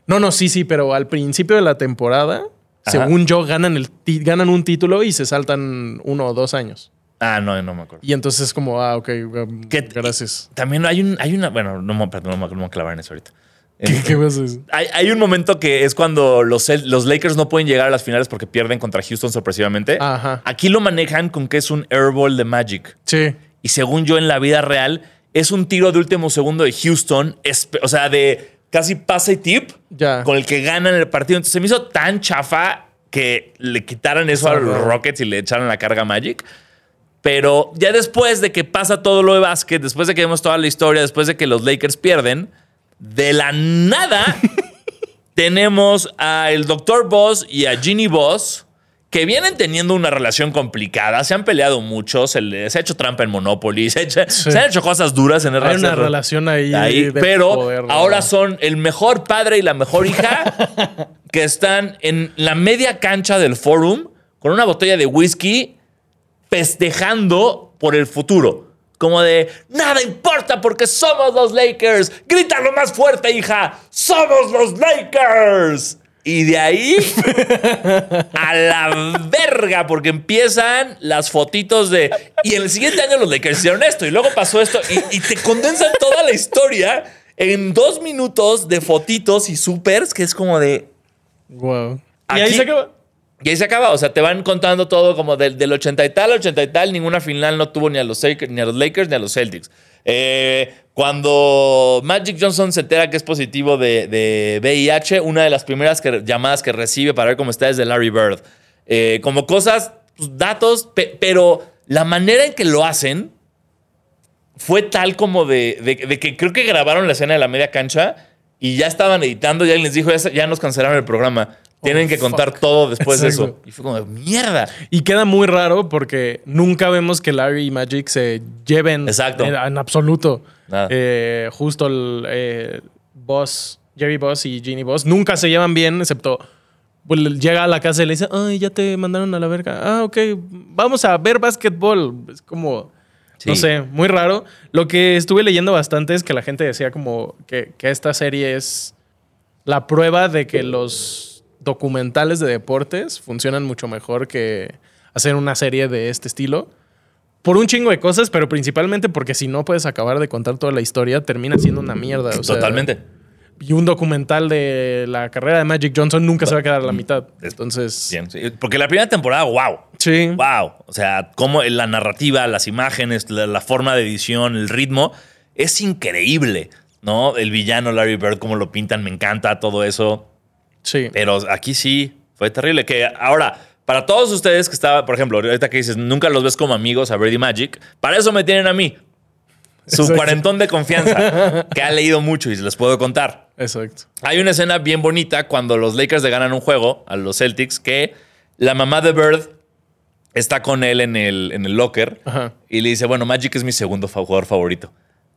S2: No, no, sí, sí, pero al principio de la temporada,
S1: Ajá.
S2: según yo, ganan, el ganan un título y se saltan uno o dos años.
S1: Ah, no, no me acuerdo.
S2: Y entonces es como, ah, ok, um,
S1: ¿Qué-
S2: gracias.
S1: También hay, un, hay una. Bueno, no me, perdón, no me, no me voy a clavar en eso ahorita.
S2: ¿Qué, qué vas a decir?
S1: Hay, hay un momento que es cuando los, los Lakers no pueden llegar a las finales porque pierden contra Houston sorpresivamente.
S2: Ajá.
S1: Aquí lo manejan con que es un airball de Magic.
S2: Sí.
S1: Y según yo, en la vida real, es un tiro de último segundo de Houston. O sea, de casi pase y tip
S2: Ya.
S1: con el que ganan el partido. Entonces se me hizo tan chafa que le quitaran eso a los. Rockets y le echaran la carga a Magic. Pero ya después de que pasa todo lo de básquet, después de que vemos toda la historia, después de que los Lakers pierden, de la nada tenemos a el Dr. Boss y a Ginny Boss que vienen teniendo una relación complicada, se han peleado mucho, se ha hecho trampa en Monopoly, se, ha hecho-
S2: Sí.
S1: se han hecho cosas duras en el
S2: Hay una relación ahí.
S1: ahí,
S2: de
S1: pero
S2: poder, ¿no?
S1: ahora son el mejor padre y la mejor hija que están en la media cancha del forum con una botella de whisky festejando por el futuro. Como de, nada importa porque somos los Lakers. Grítalo más fuerte, hija. Somos los Lakers. Y de ahí a la verga, porque empiezan las fotitos de. Y en el siguiente año los Lakers hicieron esto, y luego pasó esto, y, y te condensan toda la historia en dos minutos de fotitos y supers, que es como de.
S2: Wow. Y ahí se acaba.
S1: Y ahí se acaba, o sea, te van contando todo como del, del 80 y tal al 80 y tal, ninguna final no tuvo ni a los, Lakers, ni a los Lakers ni a los Celtics. Eh, cuando Magic Johnson se entera que es positivo de, de VIH, una de las primeras llamadas que recibe para ver cómo está es de Larry Bird. Eh, como cosas, pues, datos, pe- pero la manera en que lo hacen fue tal como de, de- que creo que grabaron la escena de la media cancha y ya estaban editando y alguien les dijo, ya, ya nos cancelaron el programa. Tienen
S2: Oh,
S1: que contar
S2: fuck.
S1: todo después de eso. Y fue como, de, mierda.
S2: Y queda muy raro porque nunca vemos que Larry y Magic se lleven
S1: Exacto.
S2: en, en absoluto.
S1: Nada.
S2: Eh, justo el eh, Boss, Jerry Boss y Ginny Boss nunca se llevan bien, excepto pues, llega a la casa y le dice, ay, ya te mandaron a la verga. Ah, ok, vamos a ver básquetbol. Es como, no sé, muy raro. Lo que estuve leyendo bastante es que la gente decía como que, que esta serie es la prueba de que los documentales de deportes funcionan mucho mejor que hacer una serie de este estilo. Por un chingo de cosas, pero principalmente porque si no puedes acabar de contar toda la historia, termina siendo una mierda. o sea,
S1: Totalmente.
S2: y un documental de la carrera de Magic Johnson nunca se va a quedar a la mitad. Entonces,
S1: Bien, sí. Porque la primera temporada, wow.
S2: sí.
S1: Wow. O sea, como la narrativa, las imágenes, la, la forma de edición, el ritmo, es increíble. ¿No? El villano Larry Bird, cómo lo pintan, me encanta todo eso.
S2: Sí.
S1: Pero aquí sí fue terrible. Que ahora, para todos ustedes que estaba, por ejemplo, ahorita que dices, nunca los ves como amigos a Brady Magic, para eso me tienen a mí. Su
S2: Exacto.
S1: cuarentón de confianza, que ha leído mucho y se les puedo contar.
S2: Exacto.
S1: Hay una escena bien bonita cuando los Lakers le ganan un juego a los Celtics que la mamá de Bird está con él en el, en el locker
S2: Ajá.
S1: y le dice, bueno, Magic es mi segundo jugador favorito.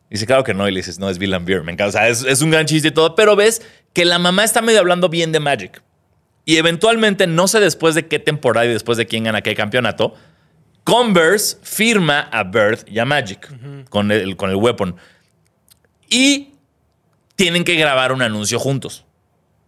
S1: Y dice, claro que no. Y le dices, no, es Bill Beer. Me encanta. O sea, es, es un gran chiste y todo. Pero ves que la mamá está medio hablando bien de Magic. Y eventualmente, no sé después de qué temporada y después de quién gana qué campeonato, Converse firma a Bird y a Magic con, el, con el weapon. Y tienen que grabar un anuncio juntos.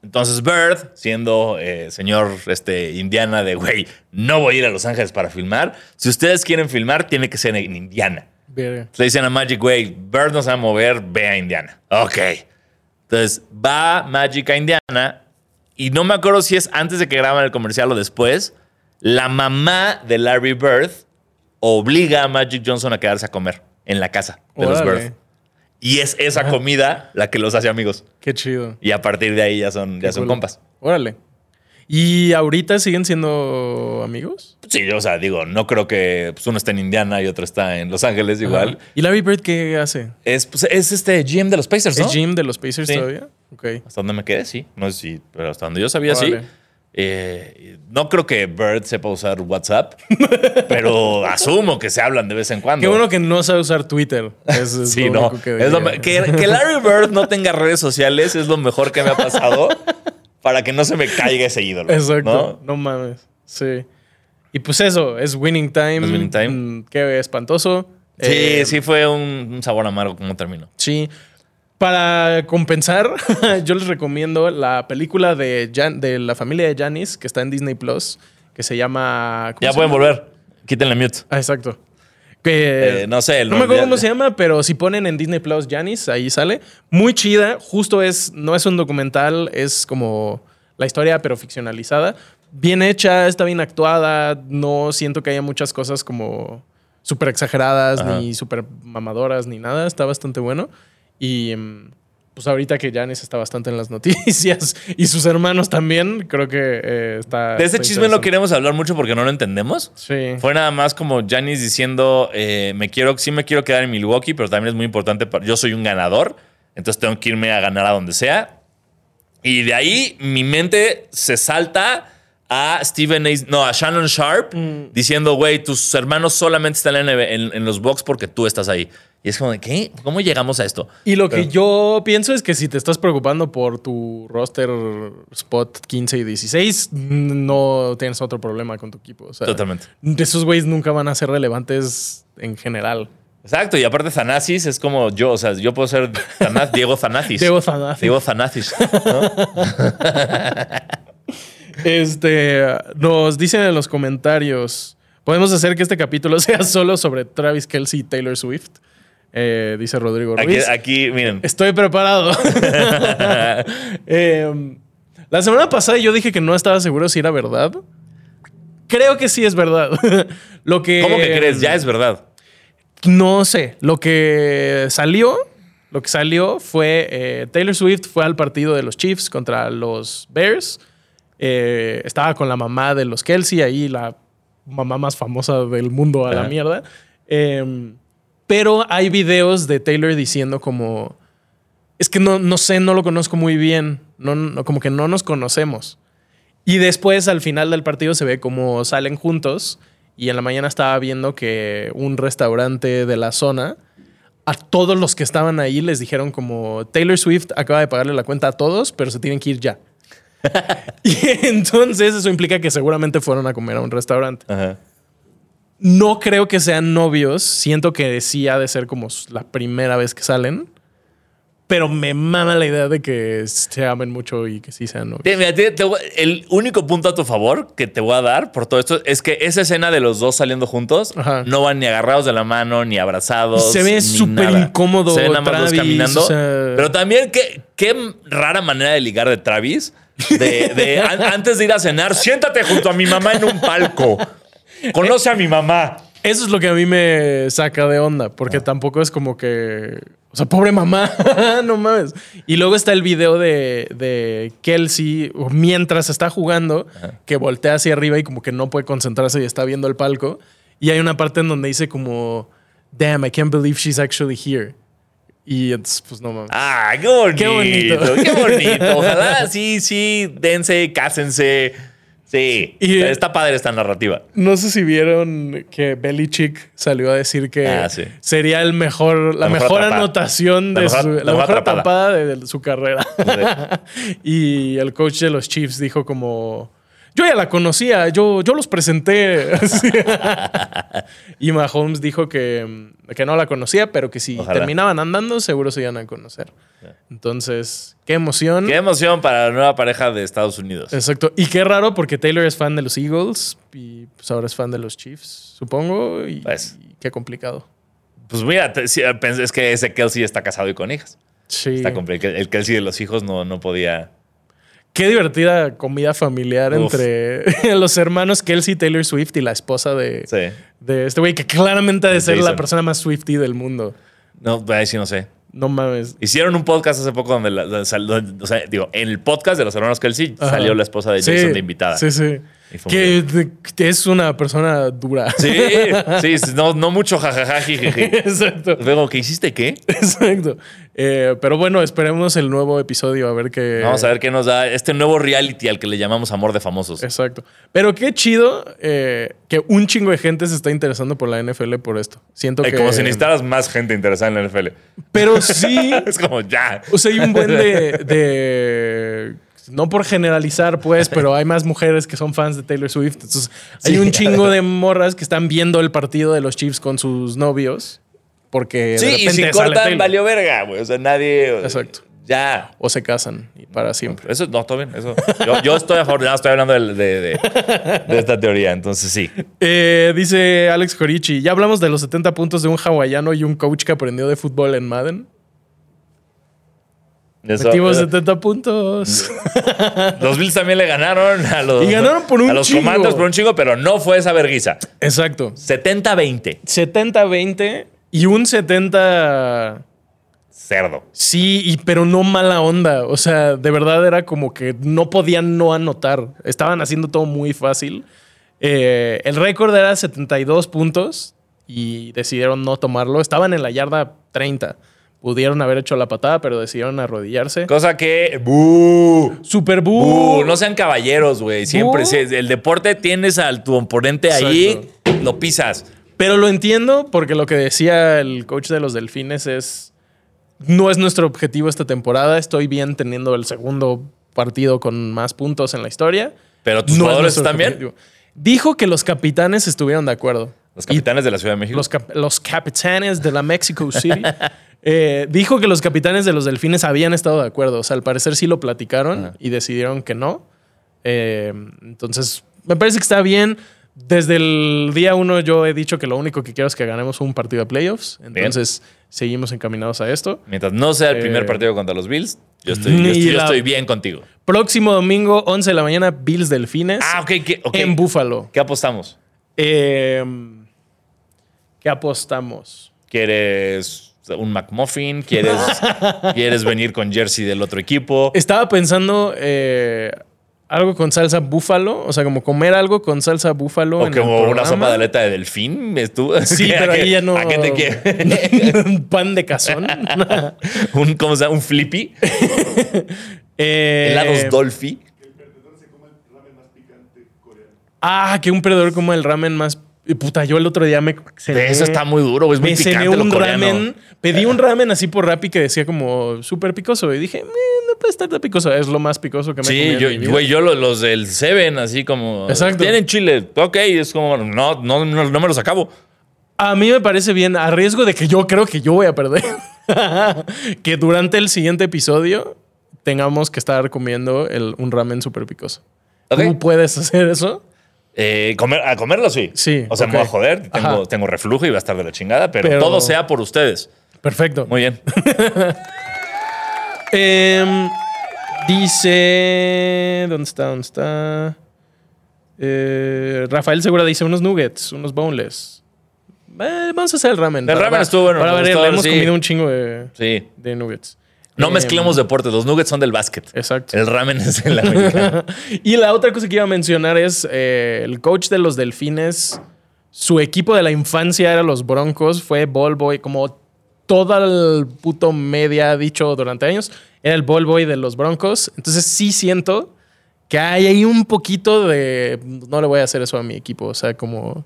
S1: Entonces Bird, siendo eh, señor este, Indiana de, güey, no voy a ir a Los Ángeles para filmar. Si ustedes quieren filmar, tiene que ser en Indiana.
S2: Verga.
S1: Le dicen a Magic, güey, Bird no se va a mover, ve a Indiana. Ok. Entonces va Magic a Indiana y no me acuerdo si es antes de que graban el comercial o después. La mamá de Larry Bird obliga a Magic Johnson a quedarse a comer en la casa de los. Bird. Y es esa comida la que los hace amigos.
S2: Qué chido.
S1: Y a partir de ahí ya son, ya son
S2: cool.
S1: compas.
S2: Órale. ¿Y ahorita siguen siendo amigos?
S1: Sí, o sea, digo, no creo que pues, uno está en Indiana y otro está en Los Ángeles igual.
S2: Ajá. ¿Y Larry Bird qué hace?
S1: Es, pues, es este GM de los Pacers, ¿no?
S2: ¿Es Jim de los Pacers
S1: Sí.
S2: todavía? Ok.
S1: Hasta donde me quedé, sí. No sé si, pero hasta donde yo sabía, sí. Eh, no creo que Bird sepa usar WhatsApp, pero asumo que se hablan de vez en cuando.
S2: Qué bueno que no sabe usar Twitter. Eso es
S1: Sí,
S2: lo
S1: no.
S2: único que,
S1: Es lo
S2: diría.
S1: me- que, que Larry Bird no tenga redes sociales es lo mejor que me ha pasado para que no se me caiga ese ídolo.
S2: Exacto.
S1: ¿no?
S2: ¿no? mames. Sí. Y pues eso, es winning time.
S1: Es winning time.
S2: Mm, Qué espantoso.
S1: Sí,
S2: Eh,
S1: sí fue un, un sabor amargo como terminó.
S2: Sí. Para compensar, yo les recomiendo la película de, Jan- de la familia de Janis, que está en Disney Plus, que se llama. ¿cómo
S1: Ya
S2: se
S1: pueden
S2: llama?
S1: volver. Quítenle mute.
S2: Ah, exacto. Que,
S1: Eh, no sé, el
S2: no me acuerdo cómo se llama, pero si ponen en Disney Plus Janis, ahí sale. Muy chida. Justo es, no es un documental, es como la historia, pero ficcionalizada. Bien hecha, está bien actuada. No siento que haya muchas cosas como súper exageradas,
S1: Ajá.
S2: ni súper mamadoras, ni nada. Está bastante bueno. Y mm, pues ahorita que Janis está bastante en las noticias y sus hermanos también, creo que eh, está.
S1: De ese
S2: está
S1: chisme no queremos hablar mucho porque no lo entendemos.
S2: Sí.
S1: Fue nada más como Janis diciendo, eh, me quiero, sí me quiero quedar en Milwaukee, pero también es muy importante, para- yo soy un ganador, entonces tengo que irme a ganar a donde sea. Y de ahí mi mente se salta a Stephen A. No, a Shannon Sharp diciendo, güey, tus hermanos solamente están en, en- en los box porque tú estás ahí. Y es como, de, ¿qué? ¿Cómo llegamos a esto?
S2: Y lo que yo pienso es que si te estás preocupando por tu roster spot 15 y 16, no tienes otro problema con tu equipo. O sea,
S1: Totalmente.
S2: Esos güeyes nunca van a ser relevantes en general.
S1: Exacto, y aparte Thanasis es como yo, o sea, yo puedo ser Diego Thanasis.
S2: Diego Thanasis.
S1: Diego Thanasis. ¿no?
S2: Este, nos dicen en los comentarios, podemos hacer que este capítulo sea solo sobre Travis Kelsey y Taylor Swift. Eh, dice Rodrigo
S1: Aquí,
S2: Ruiz.
S1: aquí, miren.
S2: Estoy preparado. Eh, la semana pasada yo dije que no estaba seguro si era verdad. Creo que sí es verdad. Lo que.
S1: ¿Cómo que crees? Ya es verdad.
S2: No sé. Lo que salió. Lo que salió fue. eh, Taylor Swift fue al partido de los Chiefs contra los Bears. Eh, estaba con la mamá de los Kelsey, ahí la mamá más famosa del mundo a la mierda. Eh, pero hay videos de Taylor diciendo como. Es que no, no sé, no lo conozco muy bien. No, no- como que no nos conocemos. Y después, al final del partido, se ve como salen juntos. Y en la mañana estaba viendo que un restaurante de la zona, a todos los que estaban ahí les dijeron como Taylor Swift acaba de pagarle la cuenta a todos, pero se tienen que ir ya. y entonces eso implica que seguramente fueron a comer a un restaurante.
S1: Ajá.
S2: No creo que sean novios. Siento que sí ha de ser como la primera vez que salen. Pero me mama la idea de que se amen mucho y que sí sean novios.
S1: Te- mira, te- te voy- el único punto a tu favor que te voy a dar por todo esto es que esa escena de los dos saliendo juntos
S2: Ajá.
S1: no van ni agarrados de la mano, ni abrazados.
S2: Se ve súper incómodo
S1: Se ven nada más los
S2: Travis,
S1: caminando.
S2: o sea-
S1: Pero también, qué, qué rara manera de ligar de Travis. De, de an- antes de ir a cenar, siéntate junto a mi mamá en un palco. Conoce a mi mamá.
S2: Eso es lo que a mí me saca de onda,
S1: Ah.
S2: porque tampoco es como que. O sea, pobre mamá, no mames. Y luego está el video de, de Kelsey mientras está jugando, que voltea hacia arriba y como que no puede concentrarse y está viendo el palco. Y hay una parte en donde dice como, damn, I can't believe she's actually here. Y entonces, pues no mames.
S1: Ah, qué bonito.
S2: Qué bonito.
S1: Qué bonito. Ojalá sí, sí, dense, cásense. Sí.
S2: Y-
S1: está padre esta narrativa.
S2: No sé si vieron que Belichick salió a decir que
S1: Ah, sí.
S2: sería el mejor, la,
S1: La mejor
S2: anotación
S1: La
S2: de
S1: mejor-
S2: su,
S1: la
S2: la
S1: mejor atrapada.
S2: atrapada de, de su carrera. y el coach de los Chiefs dijo como yo ya la conocía, yo, yo los presenté. Y Mahomes dijo que, que no la conocía, pero que si
S1: Ojalá.
S2: terminaban andando, seguro se iban a conocer. Entonces, qué emoción.
S1: Qué emoción para la nueva pareja de Estados Unidos.
S2: Exacto. Y qué raro porque Taylor es fan de los Eagles y pues ahora es fan de los Chiefs, supongo. Y,
S1: Pues.
S2: y qué complicado.
S1: Pues mira, es que ese Kelsey está casado y con hijas.
S2: Sí.
S1: Está complicado. El Kelsey de los hijos no, no podía.
S2: Qué divertida comida familiar
S1: Uf.
S2: entre los hermanos Kelsey Taylor Swift y la esposa de,
S1: Sí.
S2: de este güey que claramente ha de ser la persona más Swifty del mundo.
S1: No, ahí sí no sé.
S2: No mames.
S1: Hicieron un podcast hace poco donde, la- donde o sea, digo, en el podcast de los hermanos Kelsey
S2: Ajá.
S1: salió la esposa de
S2: Sí,
S1: Jason de invitada.
S2: Sí, sí. Que, es una persona dura.
S1: Sí, sí, no, no mucho jajaja.
S2: Exacto.
S1: Luego, ¿qué hiciste qué?
S2: Exacto. Eh, pero bueno, esperemos el nuevo episodio a ver qué.
S1: Vamos a ver qué nos da este nuevo reality al que le llamamos Amor de Famosos.
S2: Exacto. Pero qué chido eh, que un chingo de gente se está interesando por la NFL por esto. Siento
S1: Eh,
S2: que.
S1: Como si necesitaras más gente interesada en la NFL.
S2: Pero sí.
S1: Es como ya.
S2: O sea, hay un buen de, de- No por generalizar, pues, pero hay más mujeres que son fans de Taylor Swift. Entonces, hay
S1: Sí.
S2: un chingo de morras que están viendo el partido de los Chiefs con sus novios. Porque. de
S1: Sí, y si cortan,
S2: Taylor.
S1: valió verga, güey. O sea, nadie.
S2: Exacto.
S1: Ya.
S2: O se casan y para siempre.
S1: Eso, no, todo bien. Eso. Yo, yo estoy a favor, ya estoy hablando de, de- de- de esta teoría, entonces sí.
S2: Eh, dice Alex Corichi, ya hablamos de los 70 puntos de un hawaiano y un coach que aprendió de fútbol en Madden.
S1: Eso,
S2: Metimos
S1: eh,
S2: 70 puntos.
S1: los Bills también le ganaron a los,
S2: Y ganaron por un
S1: a los
S2: chingo.
S1: Commanders por un chingo, pero no fue esa verguiza.
S2: Exacto.
S1: 70-20.
S2: 70-20 y un 70...
S1: Cerdo.
S2: Sí, y, pero no mala onda. O sea, de verdad era como que no podían no anotar. Estaban haciendo todo muy fácil. Eh, el récord era 72 puntos y decidieron no tomarlo. Estaban en la yarda 30. Pudieron haber hecho la patada, pero decidieron arrodillarse.
S1: Cosa que. ¡Bú!
S2: Super
S1: ¡Bú! No sean caballeros, güey. Siempre. El deporte tienes a tu oponente ahí, lo pisas.
S2: Pero lo entiendo porque lo que decía el coach de los delfines es. No es nuestro objetivo esta temporada. Estoy bien teniendo el segundo partido con más puntos en la historia.
S1: Pero tus
S2: No
S1: jugadores están bien.
S2: Dijo que los capitanes estuvieron de acuerdo.
S1: Los capitanes de la Ciudad de México.
S2: los, cap- los capitanes de la Mexico City. eh, dijo que los capitanes de los delfines habían estado de acuerdo. O sea, al parecer sí lo platicaron y decidieron que no. Eh, entonces, me parece que está bien. Desde el día uno yo he dicho que lo único que quiero es que ganemos un partido de playoffs. Entonces, seguimos encaminados a esto.
S1: Mientras no sea el primer
S2: Eh,
S1: partido contra los Bills, yo estoy,
S2: ni
S1: yo estoy, yo
S2: la-
S1: estoy bien contigo.
S2: Próximo domingo, 11 de la mañana, Bills Delfines
S1: Ah, ok. ¿qué, ok.
S2: en Buffalo.
S1: ¿Qué apostamos?
S2: Eh, ¿Qué apostamos?
S1: ¿Quieres un McMuffin? ¿Quieres, ¿Quieres venir con jersey del otro equipo?
S2: Estaba pensando eh, algo con salsa búfalo, o sea, como comer algo con salsa búfalo.
S1: ¿O
S2: en el
S1: como una
S2: programa.
S1: sopa de aleta de delfín? ¿Estuvo?
S2: Sí,
S1: ¿A
S2: pero ahí ya no.
S1: ¿A qué te quieres?
S2: Un pan de cazón.
S1: ¿Un, ¿Cómo se llama? ¿Un flippy?
S2: Eh,
S1: ¿Helados Dolphy?
S2: Ah, que un perdedor como el ramen más. Y Puta, yo el otro día me. cené-
S1: Eso está muy duro. Es muy
S2: me
S1: picante
S2: un ramen. Pedí un ramen así por Rappi que decía como súper picoso. Y dije, "Eh, no puede estar tan picoso. Es lo más picoso que me
S1: Sí, yo,
S2: en mi vida.
S1: güey, yo lo- los del Seven, así como.
S2: Exacto.
S1: Tienen chile. Ok, es como. No, no, no, no me los acabo.
S2: A mí me parece bien, a riesgo de que yo creo que yo voy a perder, que durante el siguiente episodio tengamos que estar comiendo el- un ramen súper picoso.
S1: Ok.
S2: ¿Tú puedes hacer eso?
S1: Eh, comer, a comerlo sí.
S2: Sí,
S1: O sea, me voy a joder. Tengo, tengo reflujo y va a estar de la chingada, pero,
S2: Pero-
S1: todo sea por ustedes.
S2: Perfecto.
S1: Muy bien.
S2: Em, dice. ¿Dónde está? ¿Dónde está? Eh, Rafael Segura dice unos nuggets, unos boneless. Eh, vamos a hacer el ramen.
S1: El ramen estuvo bueno,
S2: Para ver, hemos
S1: sí.
S2: comido un chingo de,
S1: Sí.
S2: de nuggets.
S1: No
S2: Em,
S1: mezclemos deportes. Los nuggets son del básquet.
S2: Exacto.
S1: El ramen es el americano.
S2: y la otra cosa que iba a mencionar es eh, el coach de los delfines. Su equipo de la infancia era los Broncos. Fue ball boy, como toda el puto media ha dicho durante años. Era el ball boy de los Broncos. Entonces sí siento que hay ahí un poquito de. No le voy a hacer eso a mi equipo. O sea, como.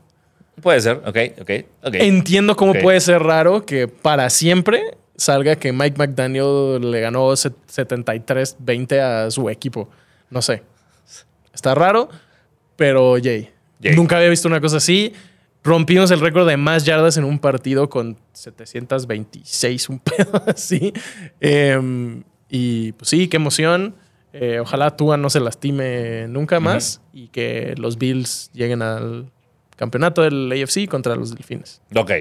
S1: Puede ser. Ok, ok, ok.
S2: Entiendo cómo puede ser raro que para siempre salga que Mike McDaniel le ganó set- 73-20 a su equipo. No sé. Está raro, pero. Yay. Nunca había visto una cosa así. Rompimos el récord de más yardas en un partido con 726, un pedo así. Em, y pues sí, qué emoción. Eh, ojalá Tua no se lastime nunca más y que los Bills lleguen al campeonato del AFC contra los Delfines.
S1: Ok,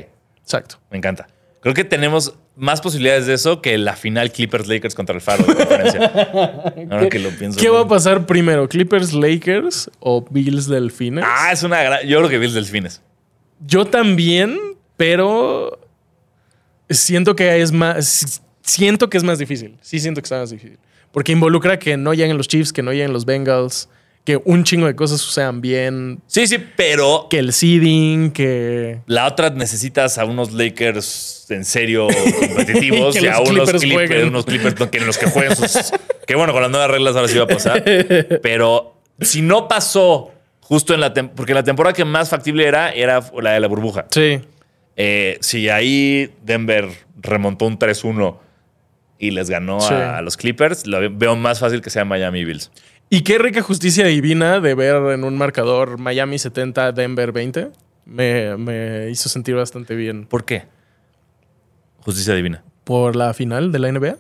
S2: Exacto.
S1: me encanta. Creo que tenemos más posibilidades de eso que la final Clippers-Lakers contra el Faro de conferencia. Ahora que lo pienso.
S2: ¿Qué va a pasar primero? ¿Clippers Lakers o Bills Delfines?
S1: Ah, es una gran... Yo creo que Bills Delfines.
S2: Yo también, pero siento que es más. Siento que es más difícil. Sí, siento que está más difícil. Porque involucra que no lleguen los Chiefs, que no lleguen los Bengals, que un chingo de cosas sucedan bien,
S1: Sí, sí, pero
S2: que el seeding, que...
S1: la otra necesitas a unos Lakers en serio competitivos y a unos
S2: Clippers
S1: unos Clippers no, que en los que jueguen sus. que bueno, con las nuevas reglas ahora sí va a pasar. Pero si no pasó justo en la tem- porque la temporada que más factible era, era la de la burbuja.
S2: Sí.
S1: Eh, si ahí Denver remontó un 3-1 y les ganó
S2: Sí.
S1: a, a los Clippers, lo ve- veo más fácil que sea Miami Bills.
S2: Y qué rica justicia divina de ver en un marcador Miami 70, Denver 20. Me, me hizo sentir bastante bien.
S1: ¿Por qué? Justicia divina.
S2: Por la final de la NBA.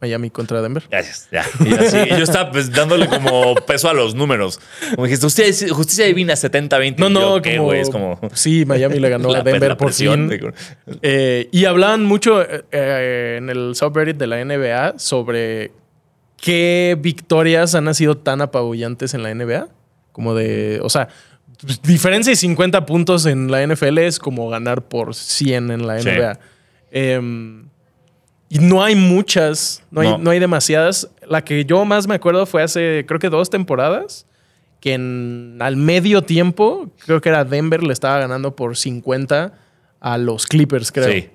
S2: Miami contra Denver.
S1: Gracias, ya. Y así, y yo estaba pues, dándole como peso a los números. Como dijiste, justicia, justicia divina 70-20.
S2: No, no,
S1: Yo, ¿qué,
S2: como,
S1: güey? Es como.
S2: Sí, Miami le ganó
S1: la-
S2: a Denver
S1: la
S2: por
S1: presión
S2: fin.
S1: de-
S2: Eh, y hablaban mucho eh, eh, en el subreddit de la NBA sobre qué victorias han sido tan apabullantes en la NBA. Como de, o sea, diferencia de 50 puntos en la NFL es como ganar por 100 en la
S1: Sí.
S2: NBA. Em, y no hay muchas, no hay,
S1: No.
S2: no hay demasiadas. La que yo más me acuerdo fue hace, creo que dos temporadas, que en, al medio tiempo, creo que era Denver, le estaba ganando por 50 a los Clippers, creo.
S1: Sí.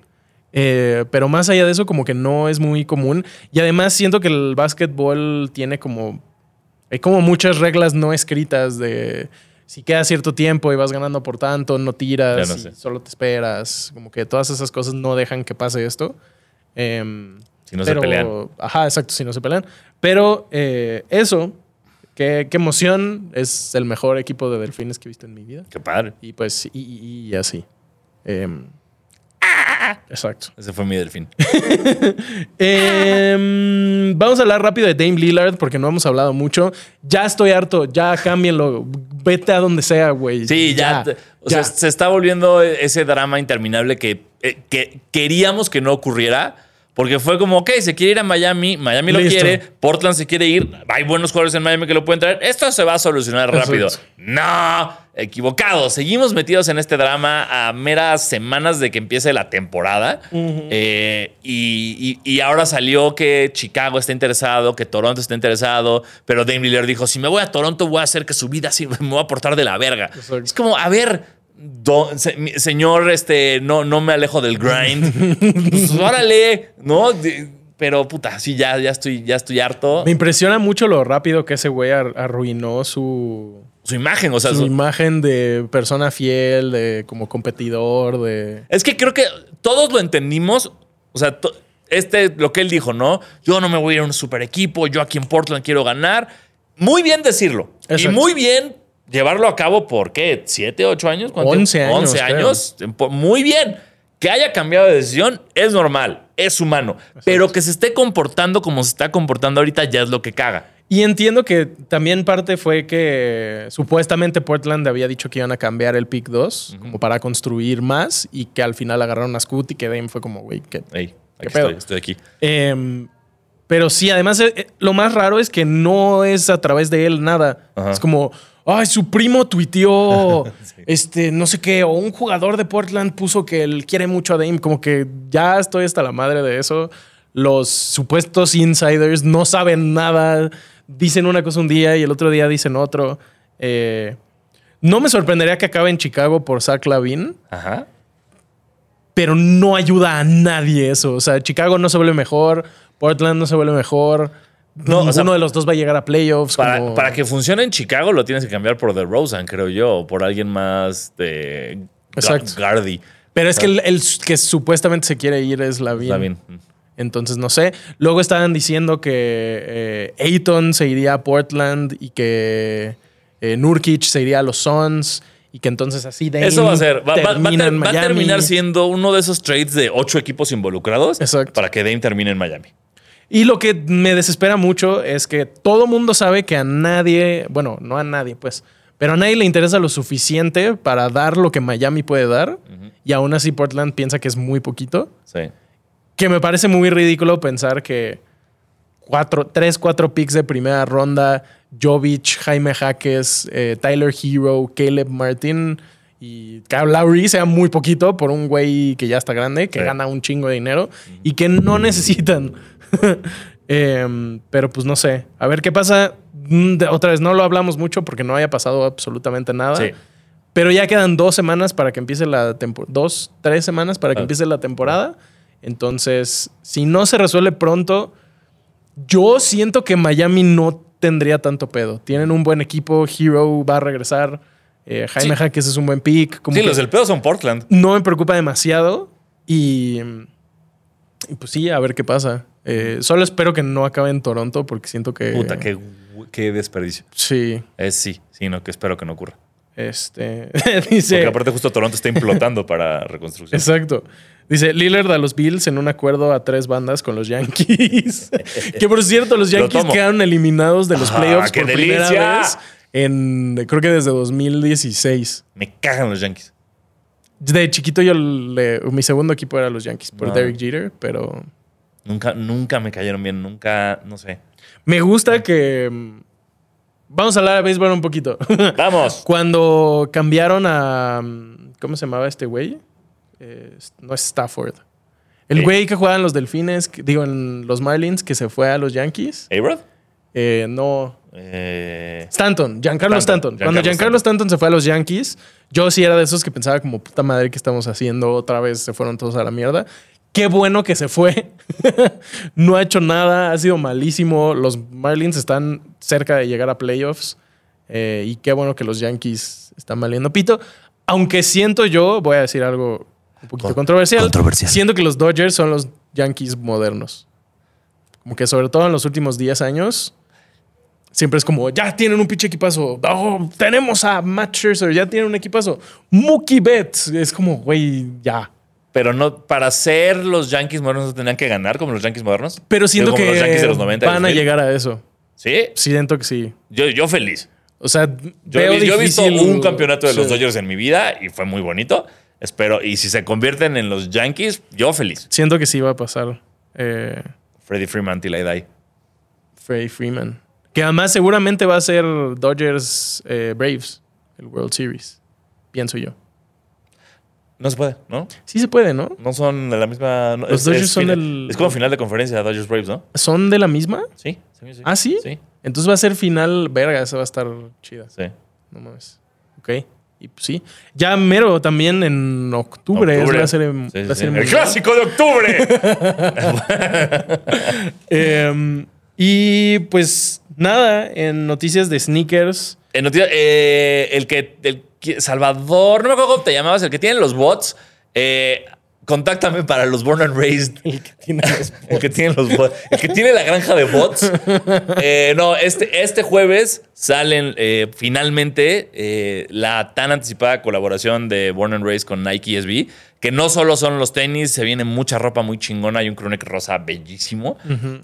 S2: Eh, pero más allá de eso, como que no es muy común. Y además siento que el básquetbol tiene como. Hay como muchas reglas no escritas de si queda cierto tiempo y vas ganando por tanto, no tiras,
S1: no sé.
S2: solo te esperas. Como que todas esas cosas no dejan que pase esto. Em,
S1: Si no se pelean.
S2: Ajá, exacto, si no se pelean. Pero eh, eso, qué, qué emoción. Es el mejor equipo de delfines que he visto en mi vida.
S1: Qué padre.
S2: Y pues, y, y- y así. Em, exacto.
S1: Ese fue mi delfín.
S2: Em, vamos a hablar rápido de Dame Lillard porque no hemos hablado mucho. Ya estoy harto, ya cámbienlo. Vete a donde sea, güey.
S1: Sí, ya. te- o
S2: ya.
S1: sea, se está volviendo ese drama interminable que, eh, que queríamos que no ocurriera. Porque fue como, ok, se quiere ir a Miami, Miami lo quiere, Portland se quiere ir, hay buenos jugadores en Miami que lo pueden traer, esto se va a solucionar rápido.
S2: Exacto.
S1: No, equivocado, seguimos metidos en este drama a meras semanas de que empiece la temporada. Eh, y, y- y ahora salió que Chicago está interesado, que Toronto está interesado, pero Dame Lillard dijo, si me voy a Toronto voy a hacer que su vida así me voy a portar de la verga.
S2: Exacto.
S1: Es como, a ver, se- señor, este, no, no me alejo del grind. pues órale, ¿no? De- Pero puta, sí, ya, ya estoy, ya estoy harto.
S2: Me impresiona mucho lo rápido que ese güey ar- arruinó su,
S1: Su imagen, o sea,
S2: su
S1: su-
S2: imagen de persona fiel, de como competidor, de...
S1: es que creo que todos lo entendimos. O sea, to- este, lo que él dijo, ¿no? Yo no me voy a ir a un super equipo, yo aquí en Portland quiero ganar. Muy bien decirlo. Y muy bien llevarlo a cabo por qué, siete, ocho años, ¿Cuánto?
S2: 11 años,
S1: 11
S2: creo.
S1: años. Por- Muy bien. Que haya cambiado de decisión es normal, es humano. Pero que se esté comportando como se está comportando ahorita ya es lo que caga.
S2: Y entiendo que también parte fue que supuestamente Portland había dicho que iban a cambiar el pick 2 como para construir más y que al final agarraron a Scoot y que Dame fue como, güey, que
S1: Ey,
S2: ¿Qué pedo?
S1: estoy, estoy aquí.
S2: Em, pero sí, además, eh, eh, lo más raro es que no es a través de él nada.
S1: Ajá.
S2: Es como, ay, su primo tuiteó, este, no sé qué, o un jugador de Portland puso que él quiere mucho a Dame. Como que ya estoy hasta la madre de eso. Los supuestos insiders no saben nada. Dicen una cosa un día y el otro día dicen otro. Eh, no me sorprendería que acabe en Chicago por Zach Lavin
S1: Ajá.
S2: pero no ayuda a nadie eso. O sea, Chicago no se vuelve mejor, Portland no se vuelve mejor.
S1: No, o sea,
S2: de los dos va a llegar a playoffs.
S1: Para,
S2: como-
S1: para que funcione en Chicago lo tienes que cambiar por The Rosen, creo yo, o por alguien más de
S2: Exacto.
S1: Gardy.
S2: Pero es que el, el que supuestamente se quiere ir es Lavin.
S1: Está bien.
S2: Entonces, no sé. Luego estaban diciendo que eh, Ayton se iría a Portland y que eh, Nurkic se iría a los Suns y que entonces así de
S1: Eso va a ser. Va, va- va a ter- va terminar siendo uno de esos trades de ocho equipos involucrados
S2: Exacto.
S1: para que Dame termine en Miami.
S2: Y lo que me desespera mucho es que todo mundo sabe que a nadie, bueno, no a nadie, pues, pero a nadie le interesa lo suficiente para dar lo que Miami puede dar. Y aún así Portland piensa que es muy poquito.
S1: Sí.
S2: Que me parece muy ridículo pensar que cuatro, tres, cuatro picks de primera ronda, Jovic, Jaime Jaques, eh, Tyler Hero, Caleb Martin y Kyle Lowry sea muy poquito por un güey que ya está grande, que
S1: Sí.
S2: gana un chingo de dinero y que no necesitan. Em, pero pues no sé. A ver qué pasa. mm, otra vez no lo hablamos mucho porque no haya pasado absolutamente nada.
S1: Sí.
S2: Pero ya quedan dos semanas para que empiece la temporada. Dos, tres semanas para que
S1: Ah.
S2: empiece la temporada. Entonces, si no se resuelve pronto, yo siento que Miami no tendría tanto pedo. Tienen un buen equipo, Hero va a regresar, eh, Jaime
S1: Sí.
S2: Jaques es un buen pick. Como
S1: Sí, los del pedo son Portland.
S2: No me preocupa demasiado y, y pues sí, a ver qué pasa. Eh, solo espero que no acabe en Toronto porque siento que...
S1: Puta, qué, qué desperdicio.
S2: Sí,
S1: Es sí, sí, no, que espero que no ocurra.
S2: este... dice...
S1: Porque aparte justo Toronto está implotando para reconstrucción.
S2: Exacto. Dice Lillard a los Bills en un acuerdo a tres bandas con los Yankees. que por cierto, los
S1: Lo
S2: Yankees quedaron eliminados de los
S1: Ah,
S2: playoffs
S1: qué
S2: por primera vez en creo que desde 2016.
S1: Me cagan los Yankees.
S2: De chiquito yo le- mi segundo equipo era los Yankees por
S1: No.
S2: Derek Jeter, pero
S1: Nunca, nunca me cayeron bien, nunca, no sé.
S2: me gusta que vamos a hablar de béisbol un poquito.
S1: Vamos.
S2: Cuando cambiaron a ¿cómo se llamaba este güey? Eh, no es Stafford. El
S1: Eh.
S2: güey que jugaba en los Delfines, digo en los Marlins, que se fue a los Yankees.
S1: ¿A-Rod?
S2: Eh, no,
S1: Eh,
S2: Stanton, Giancarlo
S1: Stanton,
S2: Stanton. Cuando
S1: Giancarlo
S2: Stanton se fue a los Yankees, yo sí era de esos que pensaba como puta madre que estamos haciendo, otra vez se fueron todos a la mierda. Qué bueno que se fue. no ha hecho nada, ha sido malísimo. Los Marlins están cerca de llegar a playoffs. eh, y qué bueno que los Yankees están valiendo pito. Aunque siento yo, voy a decir algo un poquito
S1: Con-
S2: controversial.
S3: controversial.
S2: Siento que los Dodgers son los Yankees modernos. Como que sobre todo en los últimos 10 años, siempre es como, ya tienen un pinche equipazo. Oh, tenemos a Matt Scherzer, ya tienen un equipazo. Mookie Betts. Es como, güey, ya.
S1: pero no, para ser los Yankees modernos no tendrían que ganar como los Yankees modernos.
S2: Pero siento
S1: Como
S2: que
S1: los Yankees de los 90 y
S2: van a
S1: 2000.
S2: llegar a eso.
S1: Sí,
S2: Siento que sí.
S1: yo, yo feliz.
S2: O sea,
S1: Yo,
S2: veo
S1: yo he visto un campeonato de los. Dodgers en mi vida y fue muy bonito. Espero, y si se convierten en los Yankees, yo feliz.
S2: Siento que sí va a pasar eh,
S1: Freddie Freeman till I die.
S2: Freddie Freeman. Que además seguramente va a ser Dodgers eh, Braves, el World Series. Pienso yo.
S1: No se puede, ¿no?
S2: Sí se puede, ¿no?
S1: No son de la misma. no,
S2: Los Dodgers son del-
S1: Es como final de conferencia, Dodgers Braves, ¿no?
S2: ¿Son de la misma?
S1: Sí. sí, sí.
S2: ¿Ah, sí?
S1: Sí.
S2: Entonces va a ser final, verga, esa va a estar chida.
S1: sí.
S2: No mames. Ok. Y pues sí. Ya mero también en octubre,
S1: Octubre.
S2: va a ser,
S1: Sí, sí,
S2: va a
S1: sí.
S2: ser
S1: El clásico de octubre.
S2: Em, y pues nada, en noticias de sneakers.
S1: En noticia- eh, el que. El, Salvador, no me acuerdo cómo te llamabas, el que tiene los bots. eh, contáctame para los Born and Raised.
S2: El que tiene los
S1: El que tiene los. El que tiene la granja de bots. Eh, no, este, este jueves salen eh, finalmente eh, la tan anticipada colaboración de Born and Raised con Nike SB. Que no solo son los tenis, se viene mucha ropa muy chingona. Hay un crewneck rosa bellísimo.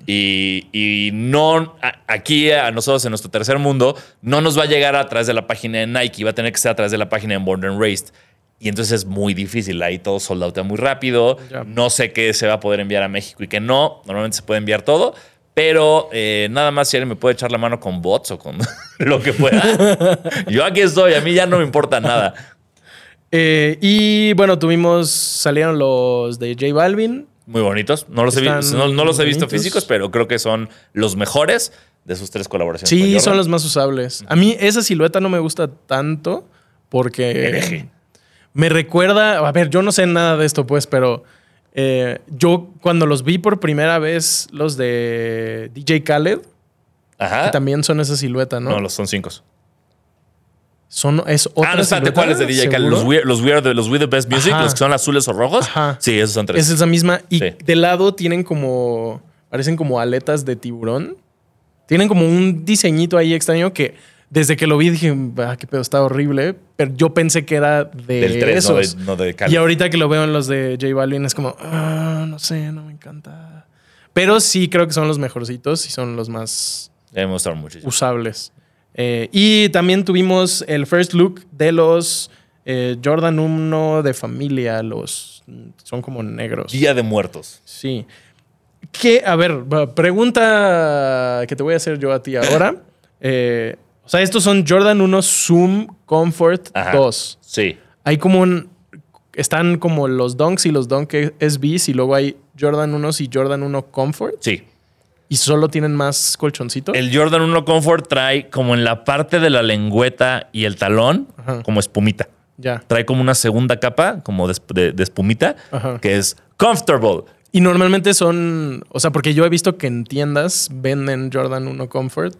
S1: y, y no, a- aquí a nosotros en nuestro tercer mundo, no nos va a llegar a través de la página de Nike, va a tener que ser a través de la página de Born and Raised. Y entonces es muy difícil. Ahí todo soldautea muy rápido. No sé qué se va a poder enviar a México y qué no. Normalmente se puede enviar todo. Pero eh, nada más si alguien me puede echar la mano con bots o con lo que pueda. Yo aquí estoy. A mí ya no me importa nada.
S2: Eh, y bueno, tuvimos, salieron los de J Balvin.
S1: Muy bonitos. No los, he, no, no los he visto
S2: bonitos.
S1: físicos, pero creo que son los mejores de sus tres colaboraciones.
S2: Sí, son los más usables. A mí esa silueta no me gusta tanto porque
S1: Hereje.
S2: Me recuerda, a ver, yo no sé nada de esto pues, pero eh, yo cuando los vi por primera vez, los de DJ Khaled,
S1: Ajá.
S2: que también son esa silueta, ¿no?
S1: No, los son cinco.
S2: son, es otra
S1: Ah, no, espérate,
S2: silueta,
S1: ¿cuáles de DJ Khaled? Los Weird, los Weird, los Weird the Best Music,
S2: Ajá.
S1: los que son azules o rojos.
S2: Ajá.
S1: Sí, esos son tres.
S2: Es esa misma. Y
S1: Sí.
S2: de lado tienen como. Parecen como aletas de tiburón. Tienen como un diseñito ahí extraño que desde que lo vi dije, ah, qué pedo, está horrible. Pero yo pensé que era de
S1: Del tres, no de,
S2: esos.
S1: no de Khaled.
S2: y ahorita que lo veo en los de J Balvin es como, ah, no sé, no me encanta. Pero sí creo que son los mejorcitos y son los más usables. Eh, y también tuvimos el first look de los eh, Jordan 1 de familia. Los son como negros.
S1: Día de Muertos.
S2: Sí. Que, a ver, pregunta que te voy a hacer yo a ti ahora. Eh, o sea, estos son Jordan 1 Zoom Comfort
S1: Ajá.
S2: 2.
S1: Sí.
S2: Hay como un. Están como los Dunks y los Dunk SBs y luego hay Jordan 1 y Jordan 1 Comfort.
S1: Sí.
S2: y solo tienen más colchoncito.
S1: El Jordan 1 Comfort trae como en la parte de la lengüeta y el talón,
S2: Ajá.
S1: como espumita.
S2: Ya.
S1: Trae como una segunda capa, como de, de- de espumita,
S2: Ajá.
S1: que es comfortable.
S2: Y normalmente son, o sea, porque yo he visto que en tiendas venden Jordan 1 Comfort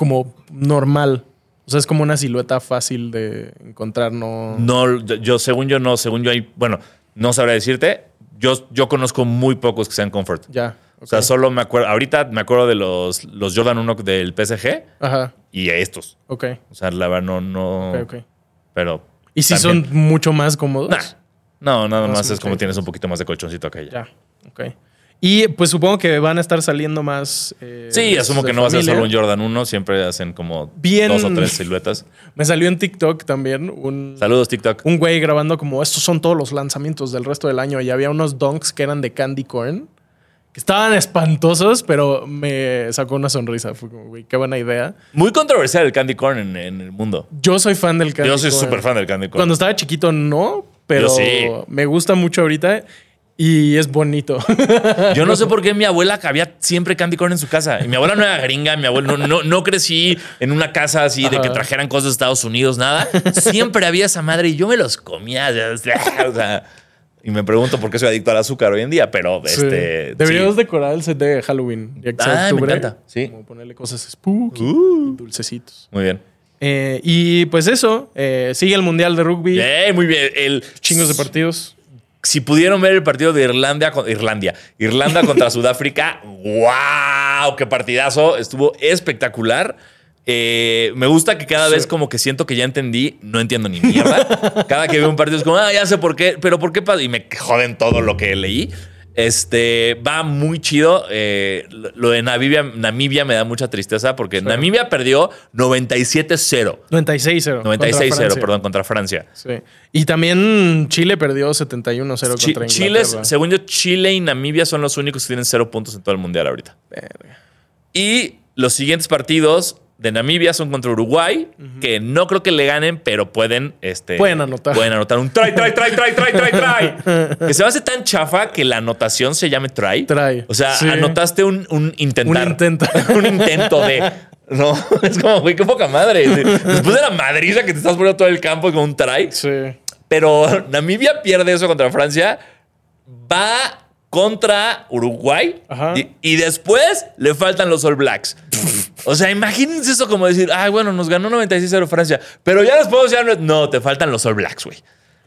S2: como normal. O sea, es como una silueta fácil de encontrar, no.
S1: No, yo, según yo, no. Según yo, hay. Bueno, no sabré decirte. Yo, yo conozco muy pocos que sean comfort.
S2: Ya.
S1: O sea, solo me acuerdo. Ahorita me acuerdo de los, los Jordan 1 del PSG
S2: Ajá.
S1: y estos.
S2: Ok.
S1: O sea, la verdad, no. no
S2: Ok, ok.
S1: Pero.
S2: Y si
S1: también-
S2: son mucho más cómodos.
S1: Nah. No, nada
S2: Más
S1: más es como tienes un poquito más de colchoncito acá ya.
S2: Ya. Ok. Y pues supongo que van a estar saliendo más. eh,
S1: Sí,
S2: de-
S1: asumo que no va a ser
S2: familia.
S1: solo un Jordan 1. Siempre hacen como
S2: Bien.
S1: dos o tres siluetas.
S2: Me salió en TikTok también un.
S1: Saludos, TikTok.
S2: un güey grabando como estos son todos los lanzamientos del resto del año y había unos donks que eran de candy corn que estaban espantosos, pero me sacó una sonrisa. Fue como, güey, qué buena idea.
S1: Muy controversial el candy corn en, en el mundo.
S2: Yo soy fan del candy
S1: Yo soy
S2: corn.
S1: súper fan del candy corn.
S2: Cuando estaba chiquito no, pero
S1: sí.
S2: me gusta mucho ahorita y es bonito.
S1: Yo no sé por qué mi abuela había siempre candy corn en su casa. Y mi abuela no era gringa, mi abuela no, no, no crecí en una casa así de que trajeran cosas de Estados Unidos, nada. Siempre había esa madre y yo me los comía. O sea, y me pregunto por qué soy adicto al azúcar hoy en día, pero
S2: Sí.
S1: este.
S2: Deberíamos
S1: sí.
S2: decorar el set de Halloween. Ya que
S1: Ah, me encanta, sí.
S2: Como ponerle cosas spooky
S1: Uh.
S2: y dulcecitos.
S1: Muy bien.
S2: Eh, y pues eso, eh, sigue el Mundial de Rugby.
S1: Muy bien. El,
S2: Chingos de partidos.
S1: Si pudieron ver el partido de Irlanda, Irlandia, Irlanda contra Sudáfrica, wow, qué partidazo, estuvo espectacular. Eh, me gusta que cada vez como que siento que ya entendí, no entiendo ni mierda. Cada que veo un partido es como, ah, ya sé por qué, pero por qué? Y me joden todo lo que leí. Este va muy chido. Eh, lo- de Namibia, Namibia me da mucha tristeza porque Namibia perdió 97-0.
S2: 96-0. contra
S1: 96-0,
S2: Francia.
S1: perdón, contra Francia.
S2: Sí. Y también Chile perdió 71-0
S1: Chi-
S2: contra
S1: Chile,
S2: Inglaterra.
S1: según yo, Chile y Namibia son los únicos que tienen cero puntos en todo el mundial ahorita.
S2: Verga.
S1: Y los siguientes partidos de Namibia son contra Uruguay, que no creo que le ganen, pero pueden, este,
S2: Pueden anotar.
S1: Pueden anotar un try, try, try, try, try, try, try. que se me hace tan chafa que la anotación se llame try.
S2: Try,
S1: O sea,
S2: sí.
S1: anotaste un, un intentar.
S2: Un intento.
S1: un intento de. No, es como, güey, qué poca madre. Después de la madriza que te estás poniendo todo el campo con un try.
S2: Sí.
S1: Pero Namibia pierde eso contra Francia. Va contra Uruguay.
S2: Ajá.
S1: Y, y después le faltan los All Blacks. O sea, imagínense eso como decir, ay, bueno, nos ganó 96-0 Francia. Pero ya después ya no. No, te faltan los All Blacks, güey.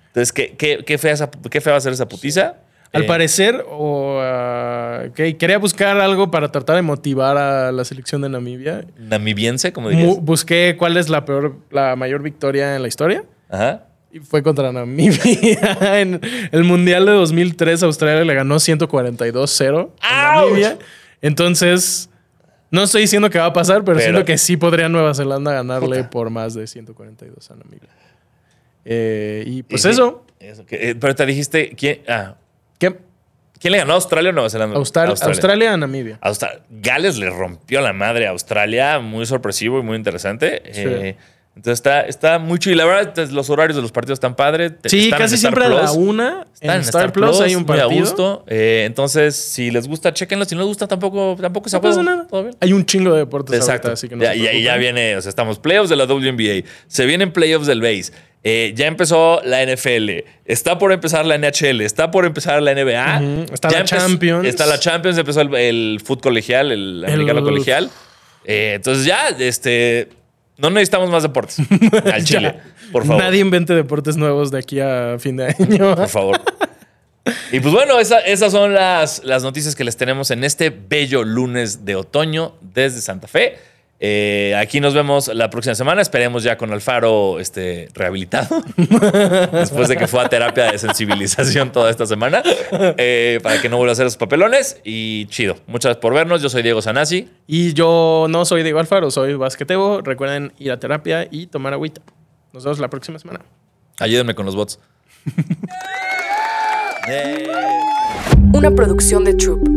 S1: Entonces, ¿qué, qué, qué, fea esa- qué fea va a ser esa putiza?
S2: Al
S1: Eh,
S2: parecer, o ah, que quería buscar algo para tratar de motivar a la selección de Namibia.
S1: Namibiense, como dirías.
S2: Busqué cuál es la peor, la mayor victoria en la historia.
S1: Ajá.
S2: Y fue contra Namibia. en el Mundial de 2003, Australia le ganó 142-0 a. Namibia. Entonces, no estoy diciendo que va a pasar, pero,
S1: Pero-
S2: siento que sí podría Nueva Zelanda ganarle por más de 142 a Namibia. Eh, y pues
S1: Y-
S2: eso.
S1: eso, que- eh, pero te dijiste, ¿quién, ah,
S2: ¿Qué?
S1: ¿quién le ganó a Australia o Nueva Zelanda?
S2: Austral- Australia. a Namibia.
S1: Austra- Gales le rompió la madre a Australia, muy sorpresivo y muy interesante. Eh, entonces está, está muy chido. Y la verdad, los horarios de los partidos están padres.
S2: Sí,
S1: están
S2: casi siempre a la una.
S1: Están
S2: En Star, Plus, hay un
S1: muy a
S2: partido.
S1: gusto. Eh, entonces, si les gusta, chequenlo. Si no les gusta, tampoco, tampoco se
S2: No pasa nada.
S1: Todo bien.
S2: Hay un chingo de deportes
S1: Exacto.
S2: ahorita, así que no
S1: ya,
S2: se
S1: y ahí ya viene, o sea, estamos playoffs de la WNBA, se vienen playoffs del base, eh, ya empezó la NFL, está por empezar la NHL, está por empezar la NBA.
S2: Está
S1: ya
S2: la Champions.
S1: está la Champions, empezó el, el fútbol colegial, el,
S2: El-
S1: americano colegial. Eh, entonces ya, este, no necesitamos más deportes al. Chile, por favor.
S2: Nadie invente deportes nuevos de aquí a fin de año.
S1: Por favor. Y pues bueno, esa- esas son las, las noticias que les tenemos en este bello lunes de otoño desde Santa Fe. Eh, aquí nos vemos la próxima semana. Esperemos ya con Alfaro este, rehabilitado. Después de que fue a terapia de sensibilización toda esta semana. eh, para que no vuelva a hacer esos papelones. Y chido. Muchas gracias por vernos. Yo soy Diego Sanasi.
S2: Y yo no soy Diego Alfaro, soy basquetebo. Recuerden ir a terapia y tomar agüita. Nos vemos la próxima semana.
S1: Ayúdenme con los bots.
S4: Una producción de Troop.